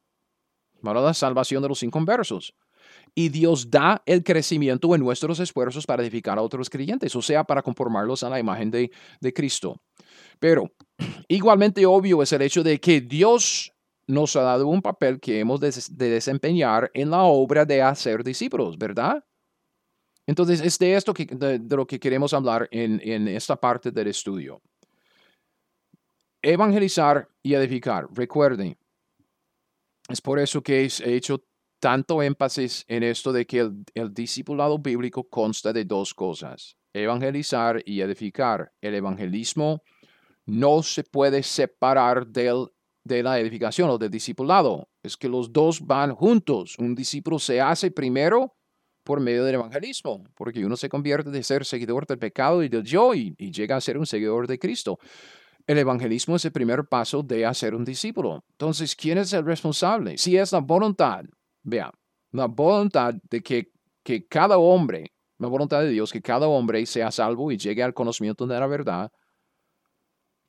para la salvación de los inconversos. Y Dios da el crecimiento en nuestros esfuerzos para edificar a otros creyentes, o sea, para conformarlos a la imagen de, de Cristo. Pero igualmente obvio es el hecho de que Dios nos ha dado un papel que hemos de, desempeñar en la obra de hacer discípulos, ¿verdad? Entonces, es de esto que, de, lo que queremos hablar en, en esta parte del estudio. Evangelizar y edificar. Recuerden, es por eso que he hecho tanto énfasis en esto de que el, el, discipulado bíblico consta de dos cosas, evangelizar y edificar. El evangelismo no se puede separar del, de la edificación o del discipulado. Es que los dos van juntos. Un discípulo se hace primero por medio del evangelismo, porque uno se convierte de ser seguidor del pecado y del yo y, llega a ser un seguidor de Cristo. El evangelismo es el primer paso de hacer un discípulo. Entonces, ¿quién es el responsable? Si es la voluntad, vea, la voluntad de que, que cada hombre, la voluntad de Dios, que cada hombre sea salvo y llegue al conocimiento de la verdad,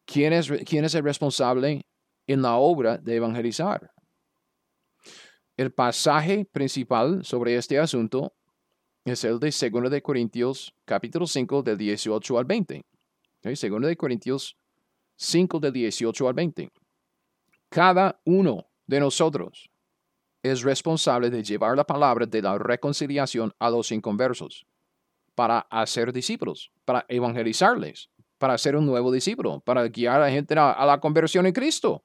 ¿Quién es, el responsable en la obra de evangelizar? El pasaje principal sobre este asunto es el de 2 de Corintios capítulo 5 del 18 al 20. ¿Okay? 2 de Corintios 5 del 18 al 20. Cada uno de nosotros es responsable de llevar la palabra de la reconciliación a los inconversos para hacer discípulos, para evangelizarles para ser un nuevo discípulo, para guiar a la gente a, la conversión en Cristo.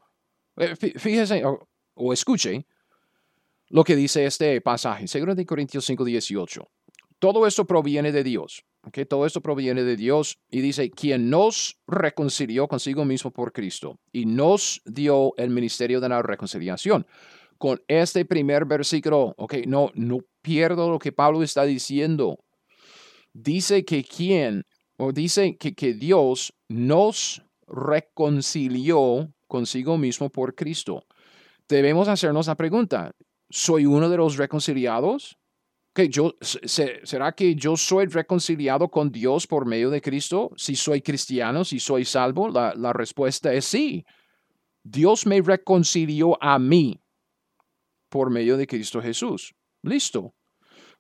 Eh, fíjese o, escuche lo que dice este pasaje, 2 Corintios 5, 18. Todo esto proviene de Dios, que todo esto proviene de Dios y dice, quien nos reconcilió consigo mismo por Cristo y nos dio el ministerio de la reconciliación. Con este primer versículo, ok, no, no pierdo lo que Pablo está diciendo. Dice que quien, o dice que, que Dios nos reconcilió consigo mismo por Cristo. Debemos hacernos la pregunta, ¿soy uno de los reconciliados? que yo, ¿Será que yo soy reconciliado con Dios por medio de Cristo? Si soy cristiano, si soy salvo, la, la respuesta es sí. Dios me reconcilió a mí por medio de Cristo Jesús. Listo.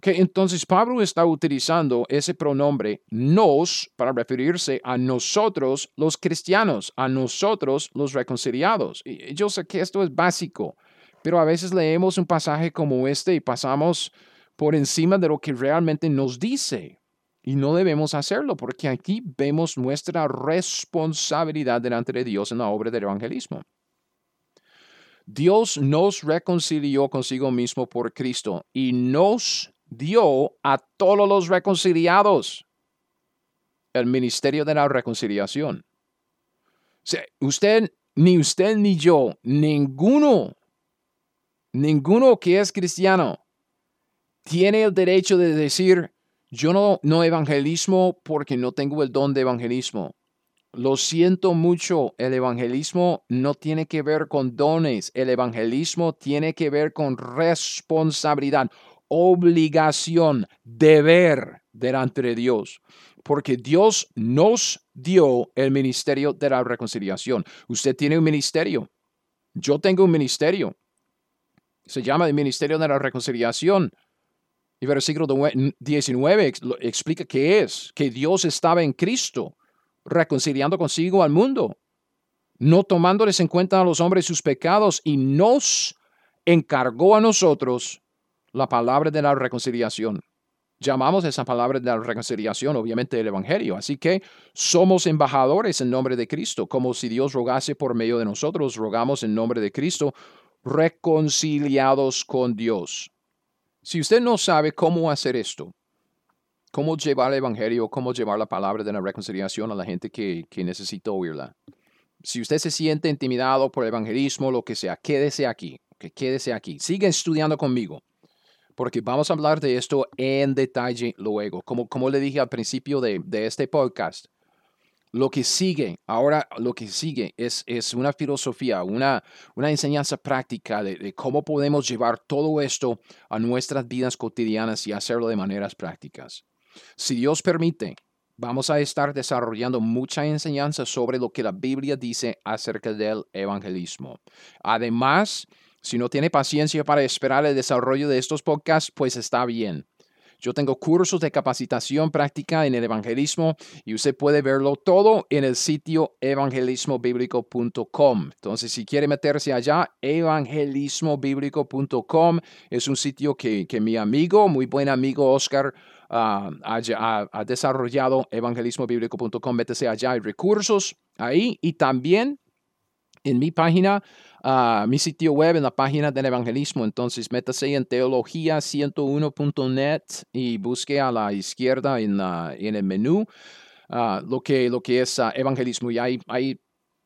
Que entonces Pablo está utilizando ese pronombre nos para referirse a nosotros los cristianos, a nosotros los reconciliados. Yo sé que esto es básico, pero a veces leemos un pasaje como este y pasamos por encima de lo que realmente nos dice. Y no debemos hacerlo porque aquí vemos nuestra responsabilidad delante de Dios en la obra del evangelismo. Dios nos reconcilió consigo mismo por Cristo y nos dio a todos los reconciliados el ministerio de la reconciliación. usted, ni usted ni yo, ninguno, ninguno que es cristiano tiene el derecho de decir, yo no, no evangelismo porque no tengo el don de evangelismo. Lo siento mucho, el evangelismo no tiene que ver con dones, el evangelismo tiene que ver con responsabilidad, obligación, deber delante de Dios, porque Dios nos dio el ministerio de la reconciliación. Usted tiene un ministerio, yo tengo un ministerio, se llama el ministerio de la reconciliación. Y versículo 19 explica qué es, que Dios estaba en Cristo, reconciliando consigo al mundo, no tomándoles en cuenta a los hombres sus pecados y nos encargó a nosotros la palabra de la reconciliación. Llamamos esa palabra de la reconciliación, obviamente, el Evangelio. Así que somos embajadores en nombre de Cristo, como si Dios rogase por medio de nosotros, rogamos en nombre de Cristo, reconciliados con Dios. Si usted no sabe cómo hacer esto, cómo llevar el Evangelio, cómo llevar la palabra de la reconciliación a la gente que, necesita oírla. Si usted se siente intimidado por el evangelismo, lo que sea, quédese aquí, que quédese aquí. Sigue estudiando conmigo, porque vamos a hablar de esto en detalle luego. Como, como le dije al principio de, de este podcast, lo que sigue, ahora lo que sigue es, es una filosofía, una, una enseñanza práctica de, cómo podemos llevar todo esto a nuestras vidas cotidianas y hacerlo de maneras prácticas. Si Dios permite, vamos a estar desarrollando mucha enseñanza sobre lo que la Biblia dice acerca del evangelismo. Además, si no tiene paciencia para esperar el desarrollo de estos podcasts, pues está bien. Yo tengo cursos de capacitación práctica en el evangelismo y usted puede verlo todo en el sitio evangelismobiblico.com. Entonces, si quiere meterse allá, evangelismobiblico.com es un sitio que, mi amigo, muy buen amigo Oscar, ah, ha, desarrollado evangelismobiblico.com. Métese allá, hay recursos ahí y también en mi página mi sitio web en la página del evangelismo. Entonces, métase en teología101.net y busque a la izquierda en, en el menú lo, que, lo que es evangelismo. Y hay, hay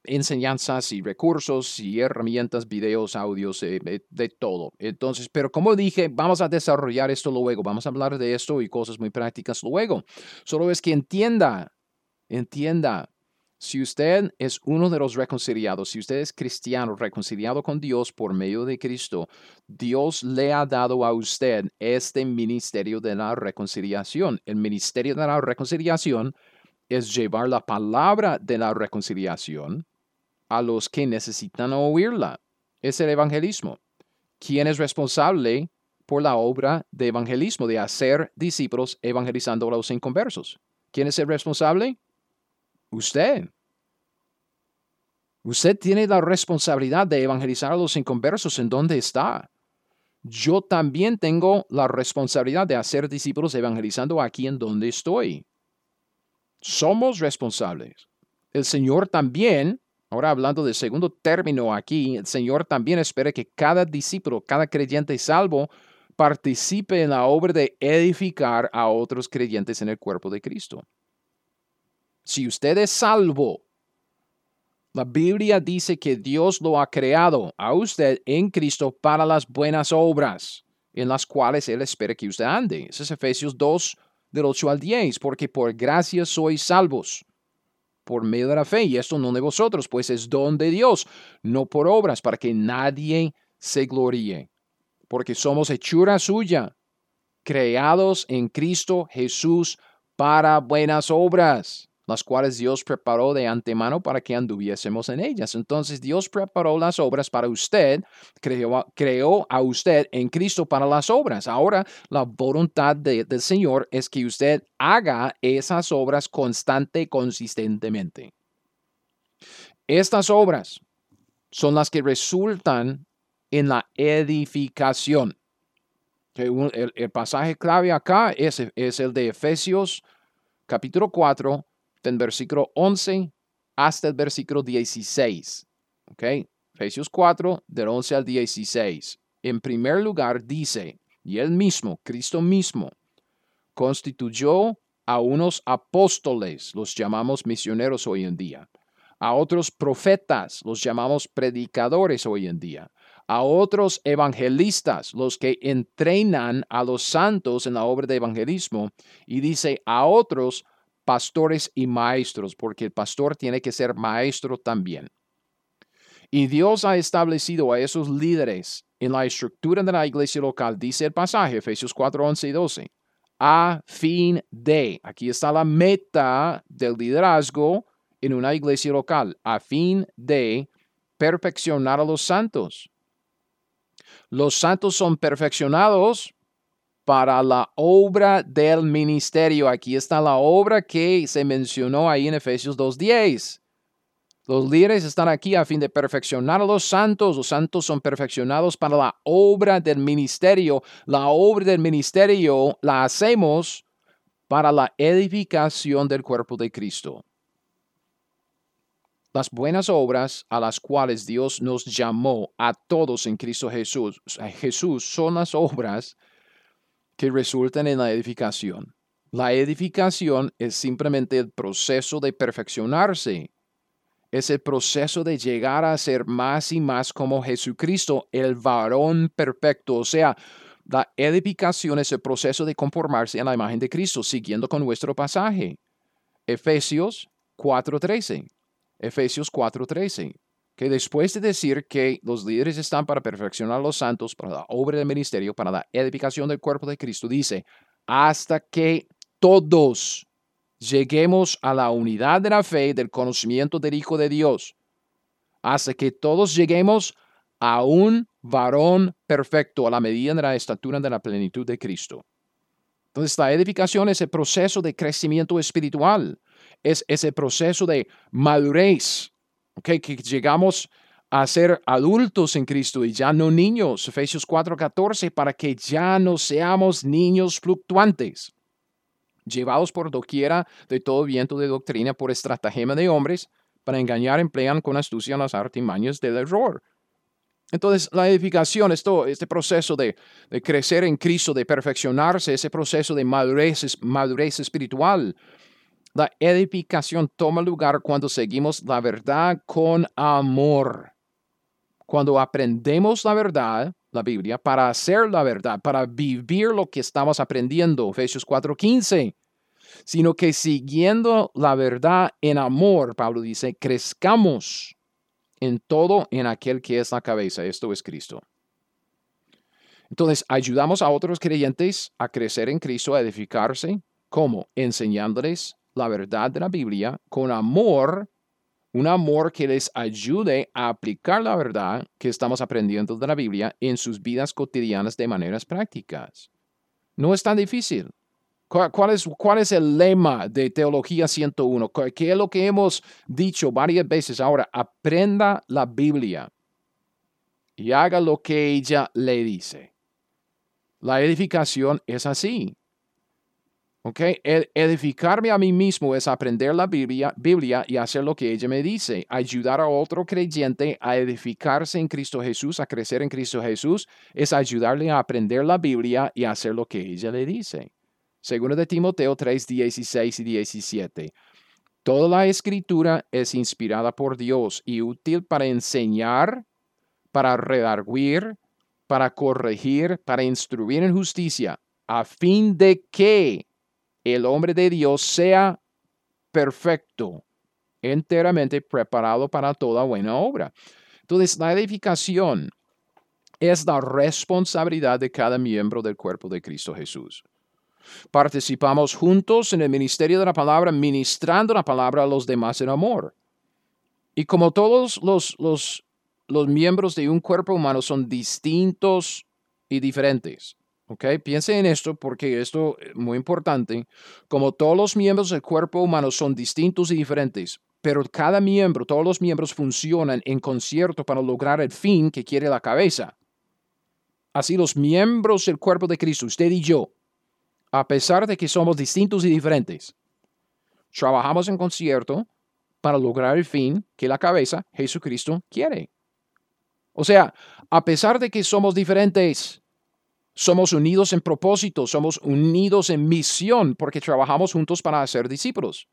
enseñanzas y recursos y herramientas, videos, audios, eh, de, todo. Entonces, pero como dije, vamos a desarrollar esto luego, vamos a hablar de esto y cosas muy prácticas luego. Solo es que entienda, entienda si usted es uno de los reconciliados, si usted es cristiano, reconciliado con Dios por medio de Cristo, Dios le ha dado a usted este ministerio de la reconciliación. El ministerio de la reconciliación es llevar la palabra de la reconciliación a los que necesitan oírla. Es el evangelismo. ¿Quién es responsable por la obra de evangelismo, de hacer discípulos evangelizando a los inconversos? ¿Quién es el responsable? Usted. Usted tiene la responsabilidad de evangelizar a los inconversos en donde está. Yo también tengo la responsabilidad de hacer discípulos evangelizando aquí en donde estoy. Somos responsables. El Señor también, ahora hablando del segundo término aquí, el Señor también espera que cada discípulo, cada creyente salvo, participe en la obra de edificar a otros creyentes en el cuerpo de Cristo. Si usted es salvo, la Biblia dice que Dios lo ha creado a usted en Cristo para las buenas obras en las cuales Él espera que usted ande. Ese es Efesios 2, del 8 al 10, porque por gracia sois salvos por medio de la fe, y esto no de vosotros, pues es don de Dios, no por obras, para que nadie se gloríe, porque somos hechura suya, creados en Cristo Jesús para buenas obras las cuales Dios preparó de antemano para que anduviésemos en ellas. Entonces Dios preparó las obras para usted, creó, creó a usted en Cristo para las obras. Ahora la voluntad del Señor es que usted haga esas obras constante consistentemente. Estas obras son las que resultan en la edificación. El, pasaje clave acá es, es el de Efesios capítulo 4, del versículo 11 hasta el versículo 16. ¿Ok? Efesios 4, del 11 al 16. En primer lugar dice, y él mismo, Cristo mismo, constituyó a unos apóstoles, los llamamos misioneros hoy en día, a otros profetas, los llamamos predicadores hoy en día, a otros evangelistas, los que entrenan a los santos en la obra de evangelismo, y dice a otros pastores y maestros, porque el pastor tiene que ser maestro también. Y Dios ha establecido a esos líderes en la estructura de la iglesia local, dice el pasaje, Efesios 4, 11 y 12, a fin de, aquí está la meta del liderazgo en una iglesia local, a fin de perfeccionar a los santos. Los santos son perfeccionados para la obra del ministerio. Aquí está la obra que se mencionó ahí en Efesios 2.10. Los líderes están aquí a fin de perfeccionar a los santos. Los santos son perfeccionados para la obra del ministerio. La obra del ministerio la hacemos para la edificación del cuerpo de Cristo. Las buenas obras a las cuales Dios nos llamó a todos en Cristo Jesús, Jesús son las obras que resultan en la edificación. La edificación es simplemente el proceso de perfeccionarse. Es el proceso de llegar a ser más y más como Jesucristo, el varón perfecto. O sea, la edificación es el proceso de conformarse en la imagen de Cristo, siguiendo con nuestro pasaje. Efesios 4:13. Efesios 4:13 que después de decir que los líderes están para perfeccionar a los santos, para la obra del ministerio, para la edificación del cuerpo de Cristo, dice, hasta que todos lleguemos a la unidad de la fe, del conocimiento del Hijo de Dios, hasta que todos lleguemos a un varón perfecto, a la medida de la estatura de la plenitud de Cristo. Entonces, la edificación es el proceso de crecimiento espiritual, es ese proceso de madurez que llegamos a ser adultos en Cristo y ya no niños, Efesios 4:14, para que ya no seamos niños fluctuantes, llevados por doquiera de todo viento de doctrina por estratagema de hombres, para engañar emplean con astucia las artimañas del error. Entonces, la edificación, esto, este proceso de, de, crecer en Cristo, de perfeccionarse, ese proceso de madurez, madurez espiritual, la edificación toma lugar cuando seguimos la verdad con amor. Cuando aprendemos la verdad, la Biblia, para hacer la verdad, para vivir lo que estamos aprendiendo, Efesios 4:15, sino que siguiendo la verdad en amor, Pablo dice, crezcamos en todo en aquel que es la cabeza, esto es Cristo. Entonces, ayudamos a otros creyentes a crecer en Cristo, a edificarse, ¿cómo? Enseñándoles la verdad de la Biblia con amor, un amor que les ayude a aplicar la verdad que estamos aprendiendo de la Biblia en sus vidas cotidianas de maneras prácticas. No es tan difícil. ¿Cuál es, ¿Cuál es, el lema de Teología 101? ¿Qué es lo que hemos dicho varias veces ahora? Aprenda la Biblia y haga lo que ella le dice. La edificación es así. ¿Ok? Edificarme a mí mismo es aprender la Biblia, Biblia y hacer lo que ella me dice. Ayudar a otro creyente a edificarse en Cristo Jesús, a crecer en Cristo Jesús, es ayudarle a aprender la Biblia y hacer lo que ella le dice. Segundo de Timoteo 3, 16 y 17. Toda la escritura es inspirada por Dios y útil para enseñar, para redarguir, para corregir, para instruir en justicia, a fin de que el hombre de Dios sea perfecto, enteramente preparado para toda buena obra. Entonces, la edificación es la responsabilidad de cada miembro del cuerpo de Cristo Jesús. Participamos juntos en el ministerio de la palabra, ministrando la palabra a los demás en amor. Y como todos los, los, los miembros de un cuerpo humano son distintos y diferentes, ¿Ok? Piense en esto porque esto es muy importante. Como todos los miembros del cuerpo humano son distintos y diferentes, pero cada miembro, todos los miembros funcionan en concierto para lograr el fin que quiere la cabeza. Así los miembros del cuerpo de Cristo, usted y yo, a pesar de que somos distintos y diferentes, trabajamos en concierto para lograr el fin que la cabeza, Jesucristo, quiere. O sea, a pesar de que somos diferentes, somos unidos en propósito, somos unidos en misión porque trabajamos juntos para hacer discípulos.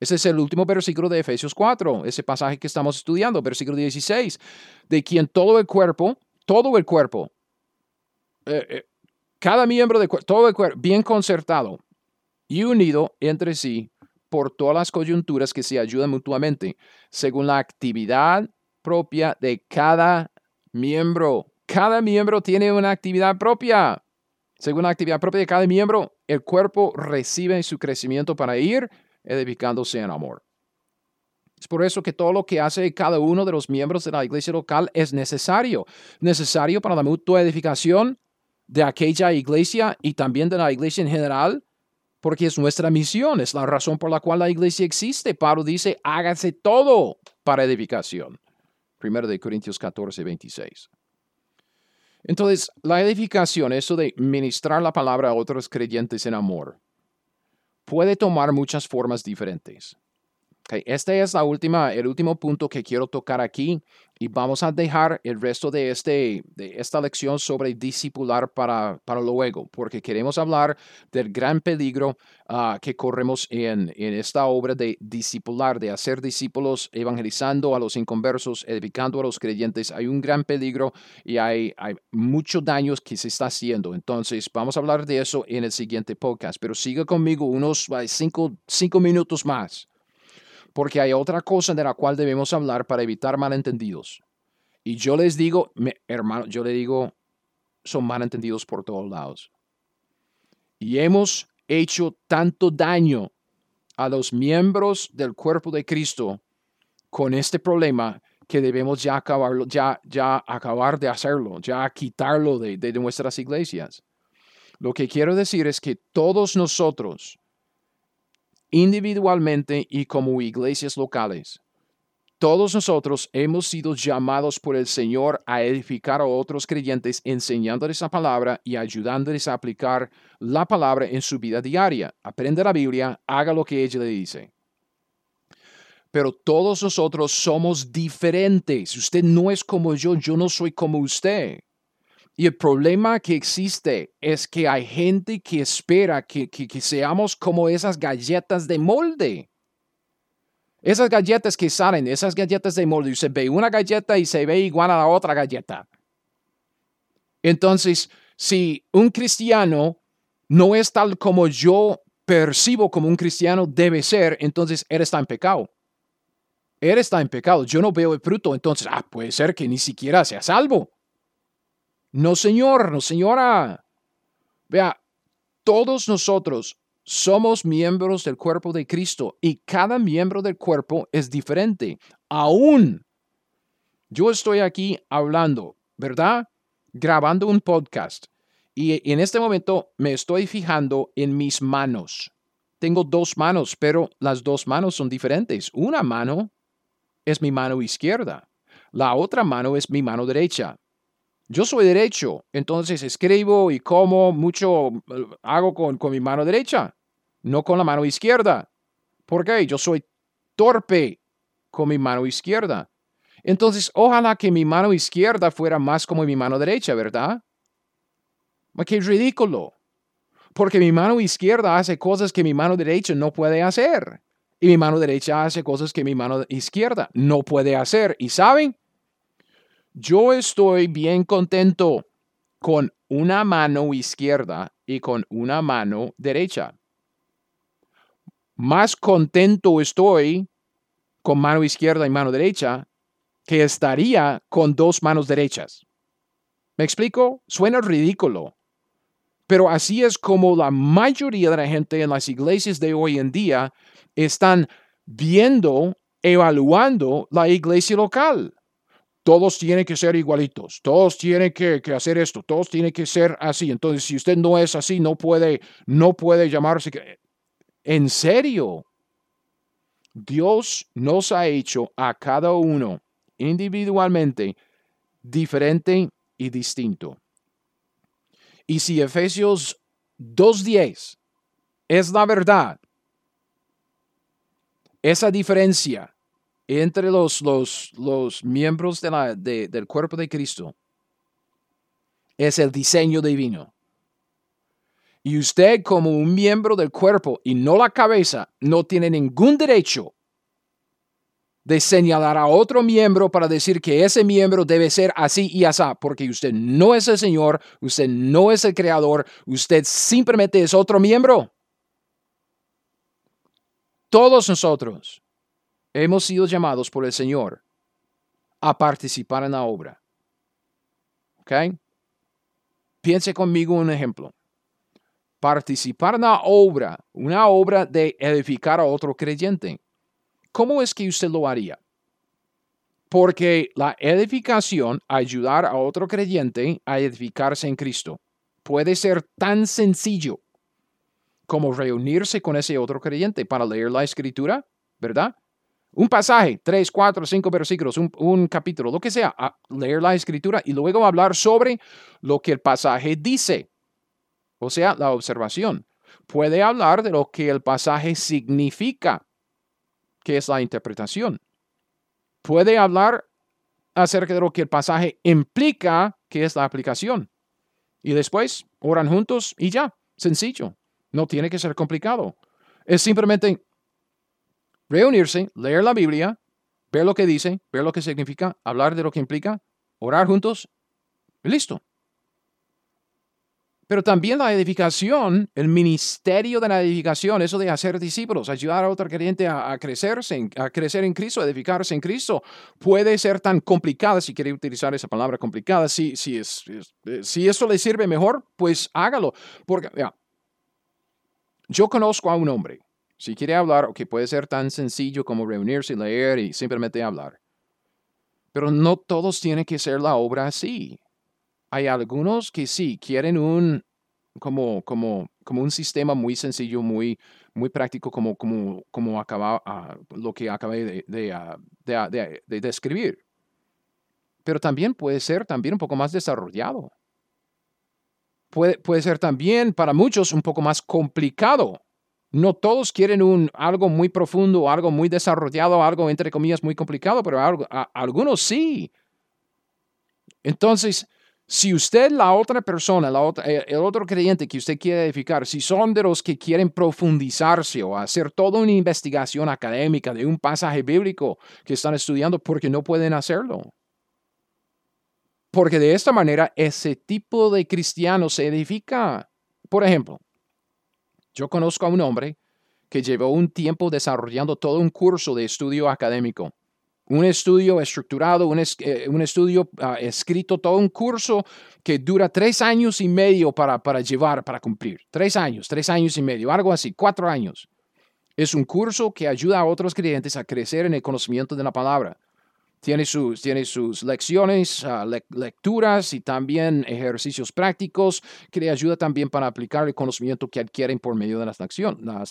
Ese es el último versículo de Efesios 4, ese pasaje que estamos estudiando, versículo 16, de quien todo el cuerpo, todo el cuerpo, eh, eh, cada miembro de todo el cuerpo, bien concertado y unido entre sí por todas las coyunturas que se ayudan mutuamente, según la actividad propia de cada miembro. Cada miembro tiene una actividad propia. Según la actividad propia de cada miembro, el cuerpo recibe su crecimiento para ir edificándose en amor. Es por eso que todo lo que hace cada uno de los miembros de la iglesia local es necesario. Necesario para la mutua edificación de aquella iglesia y también de la iglesia en general, porque es nuestra misión, es la razón por la cual la iglesia existe. Pablo dice, hágase todo para edificación. Primero de Corintios 14, 26. Entonces, la edificación, eso de ministrar la palabra a otros creyentes en amor, puede tomar muchas formas diferentes. Este es la última, el último punto que quiero tocar aquí y vamos a dejar el resto de, este, de esta lección sobre discipular para, para luego, porque queremos hablar del gran peligro ah, que corremos en, en esta obra de discipular, de hacer discípulos, evangelizando a los inconversos, edificando a los creyentes. Hay un gran peligro y hay, hay muchos daños que se está haciendo. Entonces, vamos a hablar de eso en el siguiente podcast, pero siga conmigo unos cinco, cinco minutos más porque hay otra cosa de la cual debemos hablar para evitar malentendidos. Y yo les digo, hermano, yo le digo, son malentendidos por todos lados. Y hemos hecho tanto daño a los miembros del cuerpo de Cristo con este problema que debemos ya acabarlo, ya, ya acabar de hacerlo, ya quitarlo de, de nuestras iglesias. Lo que quiero decir es que todos nosotros individualmente y como iglesias locales. Todos nosotros hemos sido llamados por el Señor a edificar a otros creyentes enseñándoles la palabra y ayudándoles a aplicar la palabra en su vida diaria. Aprende la Biblia, haga lo que ella le dice. Pero todos nosotros somos diferentes. Usted no es como yo, yo no soy como usted. Y el problema que existe es que hay gente que espera que, seamos como esas galletas de molde. Esas galletas que salen, esas galletas de molde, usted ve una galleta y se ve igual a la otra galleta. Entonces, si un cristiano no es tal como yo percibo como un cristiano debe ser, entonces él está en pecado. Él está en pecado. Yo no veo el fruto, entonces, ah, puede ser que ni siquiera sea salvo. No, señor, no, señora. Vea, todos nosotros somos miembros del cuerpo de Cristo y cada miembro del cuerpo es diferente. Aún yo estoy aquí hablando, ¿verdad? Grabando un podcast y en este momento me estoy fijando en mis manos. Tengo dos manos, pero las dos manos son diferentes. Una mano es mi mano izquierda. La otra mano es mi mano derecha. Yo soy derecho, entonces escribo y como mucho, hago con, mi mano derecha. no con la mano izquierda. ¿Por qué? Yo soy torpe con mi mano izquierda. Entonces, ojalá que mi mano izquierda fuera más como mi mano derecha, ¿verdad? Qué ridículo. Porque mi mano izquierda hace cosas que mi mano derecha no puede hacer. Y mi mano derecha hace cosas que mi mano izquierda no puede hacer. ¿Y saben? Yo estoy bien contento con una mano izquierda y con una mano derecha. Más contento estoy con mano izquierda y mano derecha que estaría con dos manos derechas. ¿Me explico? Suena ridículo, pero así es como la mayoría de la gente en las iglesias de hoy en día están viendo, evaluando la iglesia local. Todos tienen que ser igualitos, todos tienen que, hacer esto, todos tienen que ser así. Entonces, si usted no es así, no puede, no puede llamarse. En serio, Dios nos ha hecho a cada uno individualmente diferente y distinto. Y si Efesios 2.10 es la verdad, esa diferencia entre los, los, los miembros de la, del cuerpo de Cristo es el diseño divino. Y usted como un miembro del cuerpo y no la cabeza no tiene ningún derecho de señalar a otro miembro para decir que ese miembro debe ser así y así, porque usted no es el Señor, usted no es el Creador, usted simplemente es otro miembro. Todos nosotros hemos sido llamados por el Señor a participar en la obra. ¿Ok? Piense conmigo un ejemplo. Participar en la obra, una obra de edificar a otro creyente. ¿Cómo es que usted lo haría? Porque la edificación, ayudar a otro creyente a edificarse en Cristo, puede ser tan sencillo como reunirse con ese otro creyente para leer la escritura, ¿verdad? Un pasaje, tres, cuatro, cinco versículos, un, capítulo, lo que sea, leer la escritura y luego hablar sobre lo que el pasaje dice. O sea, la observación. Puede hablar de lo que el pasaje significa, que es la interpretación. Puede hablar acerca de lo que el pasaje implica, que es la aplicación. Y después oran juntos y ya, sencillo. No tiene que ser complicado. Es simplemente reunirse, leer la Biblia, ver lo que dice, ver lo que significa, hablar de lo que implica, orar juntos y listo. Pero también la edificación, el ministerio de la edificación, eso de hacer discípulos, ayudar a otro creyente a, crecerse, a crecer en Cristo, a edificarse en Cristo, puede ser tan complicada, si quiere utilizar esa palabra complicada, si, si, es, si eso le sirve mejor, pues hágalo. Porque, yo conozco a un hombre, si quiere hablar, que puede ser tan sencillo como reunirse, leer y simplemente hablar. Pero no todos tienen que ser la obra así. Hay algunos que sí quieren un, como, como, como un sistema muy sencillo, muy, muy práctico, como, como, como acaba, ah, lo que acabé de, ah, de, de, describir. Pero también puede ser también un poco más desarrollado. Puede, puede ser también para muchos un poco más complicado. No todos quieren un, algo muy profundo, algo muy desarrollado, algo entre comillas muy complicado, pero algunos sí. Entonces, si usted, la otra persona, eh, el otro creyente que usted quiere edificar, si son de los que quieren profundizarse o hacer toda una investigación académica de un pasaje bíblico que están estudiando porque no pueden hacerlo. Porque de esta manera ese tipo de cristiano se edifica. Por ejemplo, yo conozco a un hombre que llevó un tiempo desarrollando todo un curso de estudio académico un estudio estructurado, un, eh, estudio ah, escrito, todo un curso que dura tres años y medio para, para llevar, para cumplir. Tres años, tres años y medio, algo así, cuatro años. Es un curso que ayuda a otros creyentes a crecer en el conocimiento de la palabra. Tiene sus, tiene sus lecciones, ah, lecturas y también ejercicios prácticos que le ayuda también para aplicar el conocimiento que adquieren por medio de las,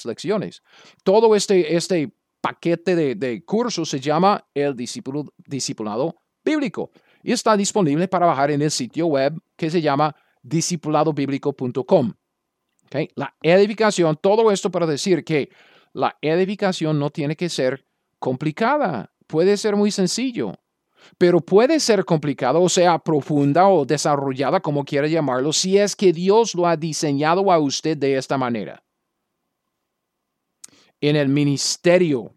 lecciones. Todo este, este paquete de, cursos se llama el discipulado bíblico y está disponible para bajar en el sitio web que se llama discipuladobiblico.com. La edificación, todo esto para decir que la edificación no tiene que ser complicada, puede ser muy sencillo, pero puede ser complicado, o sea, profunda o desarrollada, como quiera llamarlo, si es que Dios lo ha diseñado a usted de esta manera. En el ministerio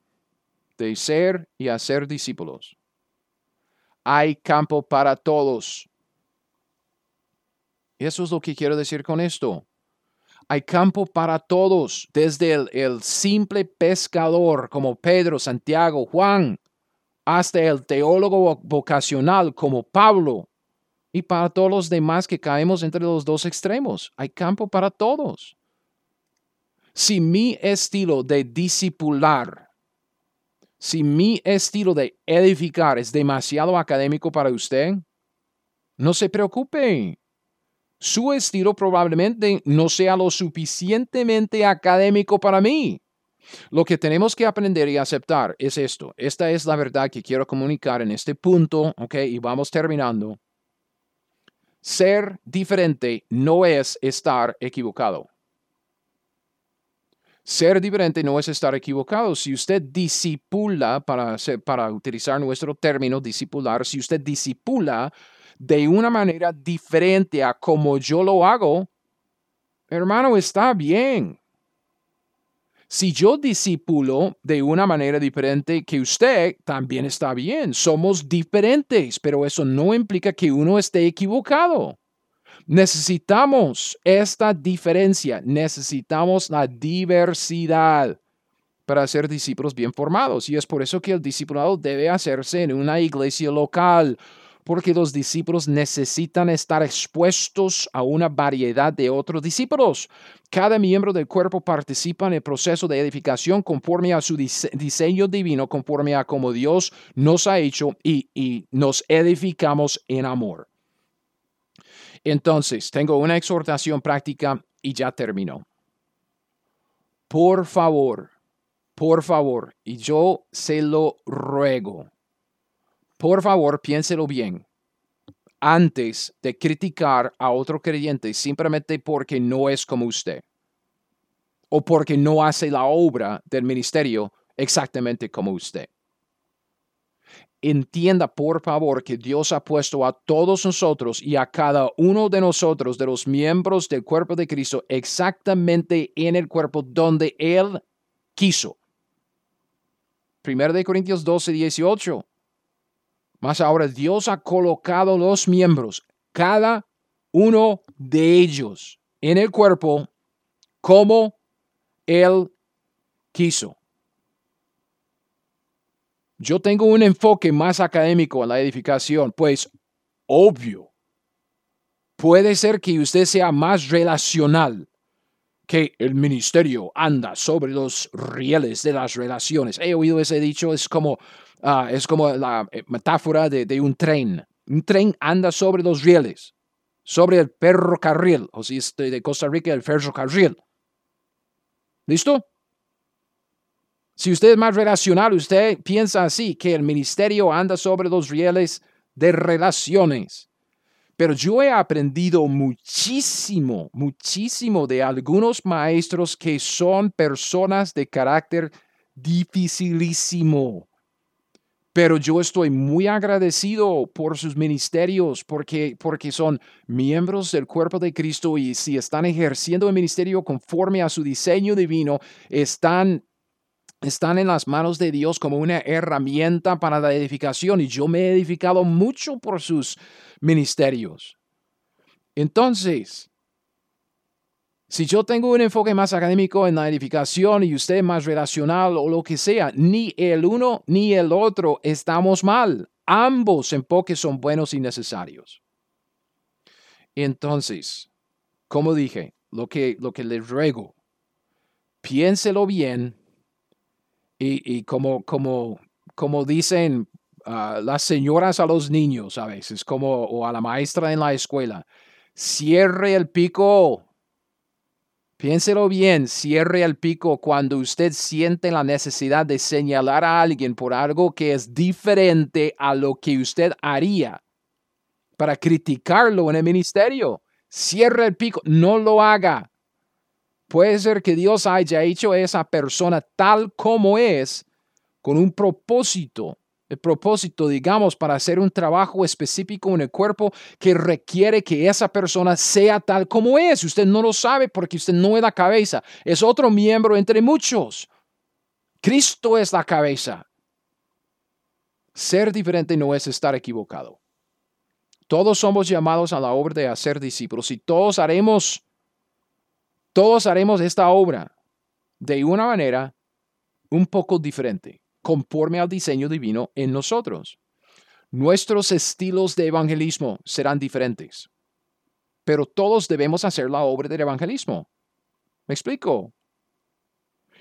de ser y hacer discípulos, hay campo para todos. Eso es lo que quiero decir con esto. Hay campo para todos, desde el, simple pescador como Pedro, Santiago, Juan, hasta el teólogo vocacional como Pablo, y para todos los demás que caemos entre los dos extremos. Hay campo para todos. Si mi estilo de discipular, si mi estilo de edificar es demasiado académico para usted, no se preocupe su estilo probablemente no sea lo suficientemente académico para mí. Lo que tenemos que aprender y aceptar es esto. Esta es la verdad que quiero comunicar en este punto, ¿ok? Y vamos terminando. Ser diferente no es estar equivocado. Ser diferente no es estar equivocado. Si usted disipula, para, para utilizar nuestro término discipular, si usted disipula de una manera diferente a como yo lo hago, hermano, está bien. Si yo discipulo de una manera diferente que usted, también está bien. Somos diferentes, pero eso no implica que uno esté equivocado. Necesitamos esta diferencia, necesitamos la diversidad para ser discípulos bien formados. Y es por eso que el discipulado debe hacerse en una iglesia local porque los discípulos necesitan estar expuestos a una variedad de otros discípulos. Cada miembro del cuerpo participa en el proceso de edificación conforme a su diseño divino, conforme a como Dios nos ha hecho y, y nos edificamos en amor. Entonces, tengo una exhortación práctica y ya termino. Por favor, por favor, y yo se lo ruego, por favor, piénselo bien antes de criticar a otro creyente simplemente porque no es como usted o porque no hace la obra del ministerio exactamente como usted. Entienda, por favor, que Dios ha puesto a todos nosotros y a cada uno de nosotros, de los miembros del cuerpo de Cristo, exactamente en el cuerpo donde Él quiso. 1 Corintios 12, 18. Más ahora Dios ha colocado los miembros, cada uno de ellos, en el cuerpo como Él quiso. Yo tengo un enfoque más académico en la edificación, pues obvio. Puede ser que usted sea más relacional, que el ministerio anda sobre los rieles de las relaciones. He oído ese dicho, es como Ah, es como la eh, metáfora de, un tren. Un tren anda sobre los rieles, sobre el ferrocarril, o si es de Costa Rica, el ferrocarril. ¿Listo? Si usted es más relacional, usted piensa así, que el ministerio anda sobre los rieles de relaciones. Pero yo he aprendido muchísimo, muchísimo de algunos maestros que son personas de carácter dificilísimo pero yo estoy muy agradecido por sus ministerios porque, porque son miembros del cuerpo de Cristo y si están ejerciendo el ministerio conforme a su diseño divino, están, están en las manos de Dios como una herramienta para la edificación y yo me he edificado mucho por sus ministerios. Entonces, si yo tengo un enfoque más académico en la edificación y usted más relacional o lo que sea, ni el uno ni el otro estamos mal. Ambos enfoques son buenos y necesarios. Entonces, como dije, lo que, lo que le ruego, piénselo bien y, como, como, como dicen ah, las señoras a los niños a veces, como o a la maestra en la escuela, cierre el pico Piénselo bien, cierre el pico cuando usted siente la necesidad de señalar a alguien por algo que es diferente a lo que usted haría para criticarlo en el ministerio. Cierre el pico, no lo haga. Puede ser que Dios haya hecho a esa persona tal como es, con un propósito. El propósito, digamos, para hacer un trabajo específico en el cuerpo que requiere que esa persona sea tal como es. Usted no lo sabe porque usted no es la cabeza. Es otro miembro entre muchos. Cristo es la cabeza. Ser diferente no es estar equivocado. Todos somos llamados a la obra de hacer discípulos y todos haremos, todos haremos esta obra de una manera un poco diferente, conforme al diseño divino en nosotros. Nuestros estilos de evangelismo serán diferentes, pero todos debemos hacer la obra del evangelismo. ¿Me explico?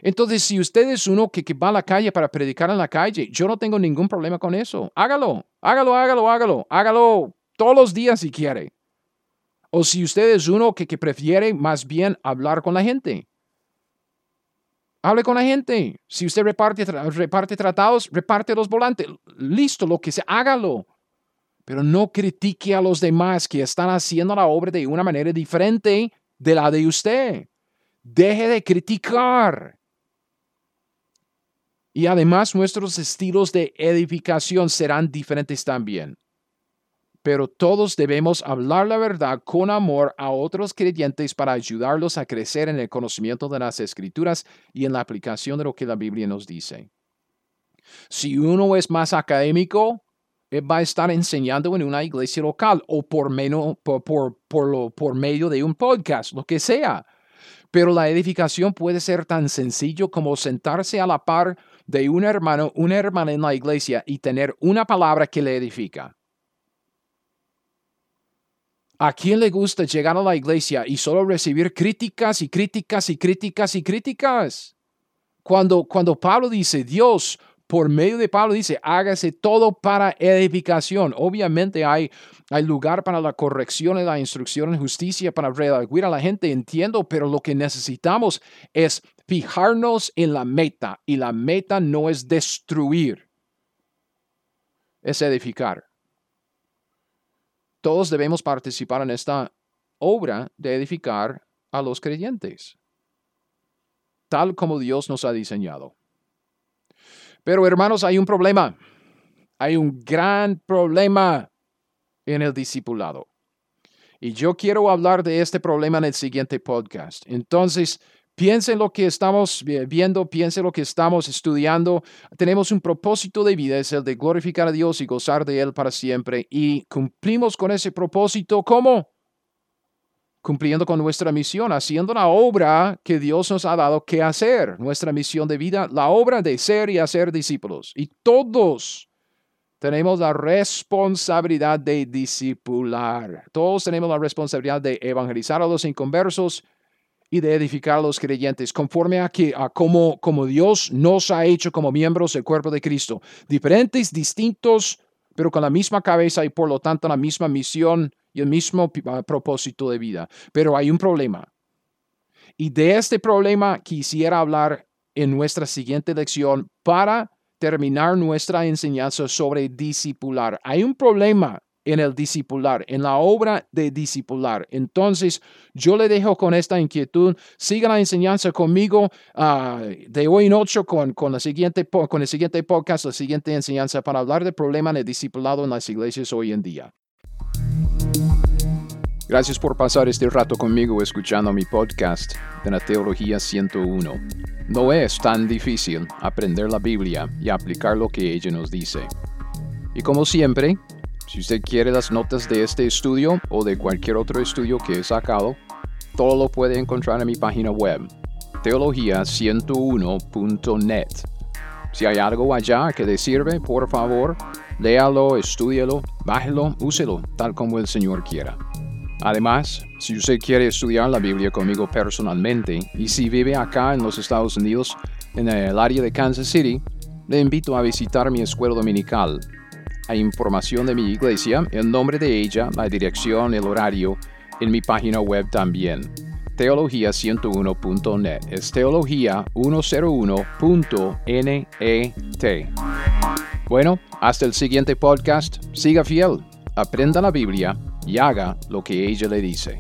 Entonces, si usted es uno que, va a la calle para predicar en la calle, yo no tengo ningún problema con eso. Hágalo, hágalo, hágalo, hágalo, hágalo todos los días si quiere. O si usted es uno que, que prefiere más bien hablar con la gente. Hable con la gente. Si usted reparte, reparte tratados, reparte los volantes. Listo, lo que sea, hágalo. Pero no critique a los demás que están haciendo la obra de una manera diferente de la de usted. Deje de criticar. Y además nuestros estilos de edificación serán diferentes también. Pero todos debemos hablar la verdad con amor a otros creyentes para ayudarlos a crecer en el conocimiento de las escrituras y en la aplicación de lo que la Biblia nos dice. Si uno es más académico, va a estar enseñando en una iglesia local o por, menos, por medio de un podcast, lo que sea. Pero la edificación puede ser tan sencillo como sentarse a la par de un hermano, una hermana en la iglesia y tener una palabra que le edifica. ¿A quién le gusta llegar a la iglesia y solo recibir críticas y críticas y críticas y críticas? Cuando, cuando Pablo dice, Dios, por medio de Pablo dice, hágase todo para edificación. Obviamente hay, hay lugar para la corrección y la instrucción en justicia, para redarguir a la gente, entiendo, pero lo que necesitamos es fijarnos en la meta y la meta no es destruir, es edificar. Todos debemos participar en esta obra de edificar a los creyentes, tal como Dios nos ha diseñado. Pero hermanos, hay un problema. Hay un gran problema en el discipulado. Y yo quiero hablar de este problema en el siguiente podcast. Entonces, Piensen lo que estamos viendo, piensen lo que estamos estudiando. Tenemos un propósito de vida, es el de glorificar a Dios y gozar de Él para siempre. Y cumplimos con ese propósito, ¿cómo? Cumpliendo con nuestra misión, haciendo la obra que Dios nos ha dado que hacer, nuestra misión de vida, la obra de ser y hacer discípulos. Y todos tenemos la responsabilidad de discipular. Todos tenemos la responsabilidad de evangelizar a los inconversos y de edificar a los creyentes, conforme a, que, a como, como Dios nos ha hecho como miembros del cuerpo de Cristo. Diferentes, distintos, pero con la misma cabeza y por lo tanto la misma misión y el mismo ah, propósito de vida. Pero hay un problema. Y de este problema quisiera hablar en nuestra siguiente lección para terminar nuestra enseñanza sobre discipular. Hay un problema en el discipular, en la obra de discipular. Entonces, yo le dejo con esta inquietud. Siga la enseñanza conmigo ah, de hoy en ocho con, con, la siguiente, con el siguiente podcast, la siguiente enseñanza para hablar del problema del discipulado en las iglesias hoy en día. Gracias por pasar este rato conmigo escuchando mi podcast de la Teología 101. No es tan difícil aprender la Biblia y aplicar lo que ella nos dice. Y como siempre, si usted quiere las notas de este estudio o de cualquier otro estudio que he sacado, todo lo puede encontrar en mi página web, teología101.net. Si hay algo allá que le sirve, por favor, léalo, estúdielo, bájelo, úselo, tal como el Señor quiera. Además, si usted quiere estudiar la Biblia conmigo personalmente y si vive acá en los Estados Unidos, en el área de Kansas City, le invito a visitar mi escuela dominical hay información de mi iglesia, el nombre de ella, la dirección, el horario, en mi página web también. Teología101.net. Es teología101.net. Bueno, hasta el siguiente podcast. Siga fiel, aprenda la Biblia y haga lo que ella le dice.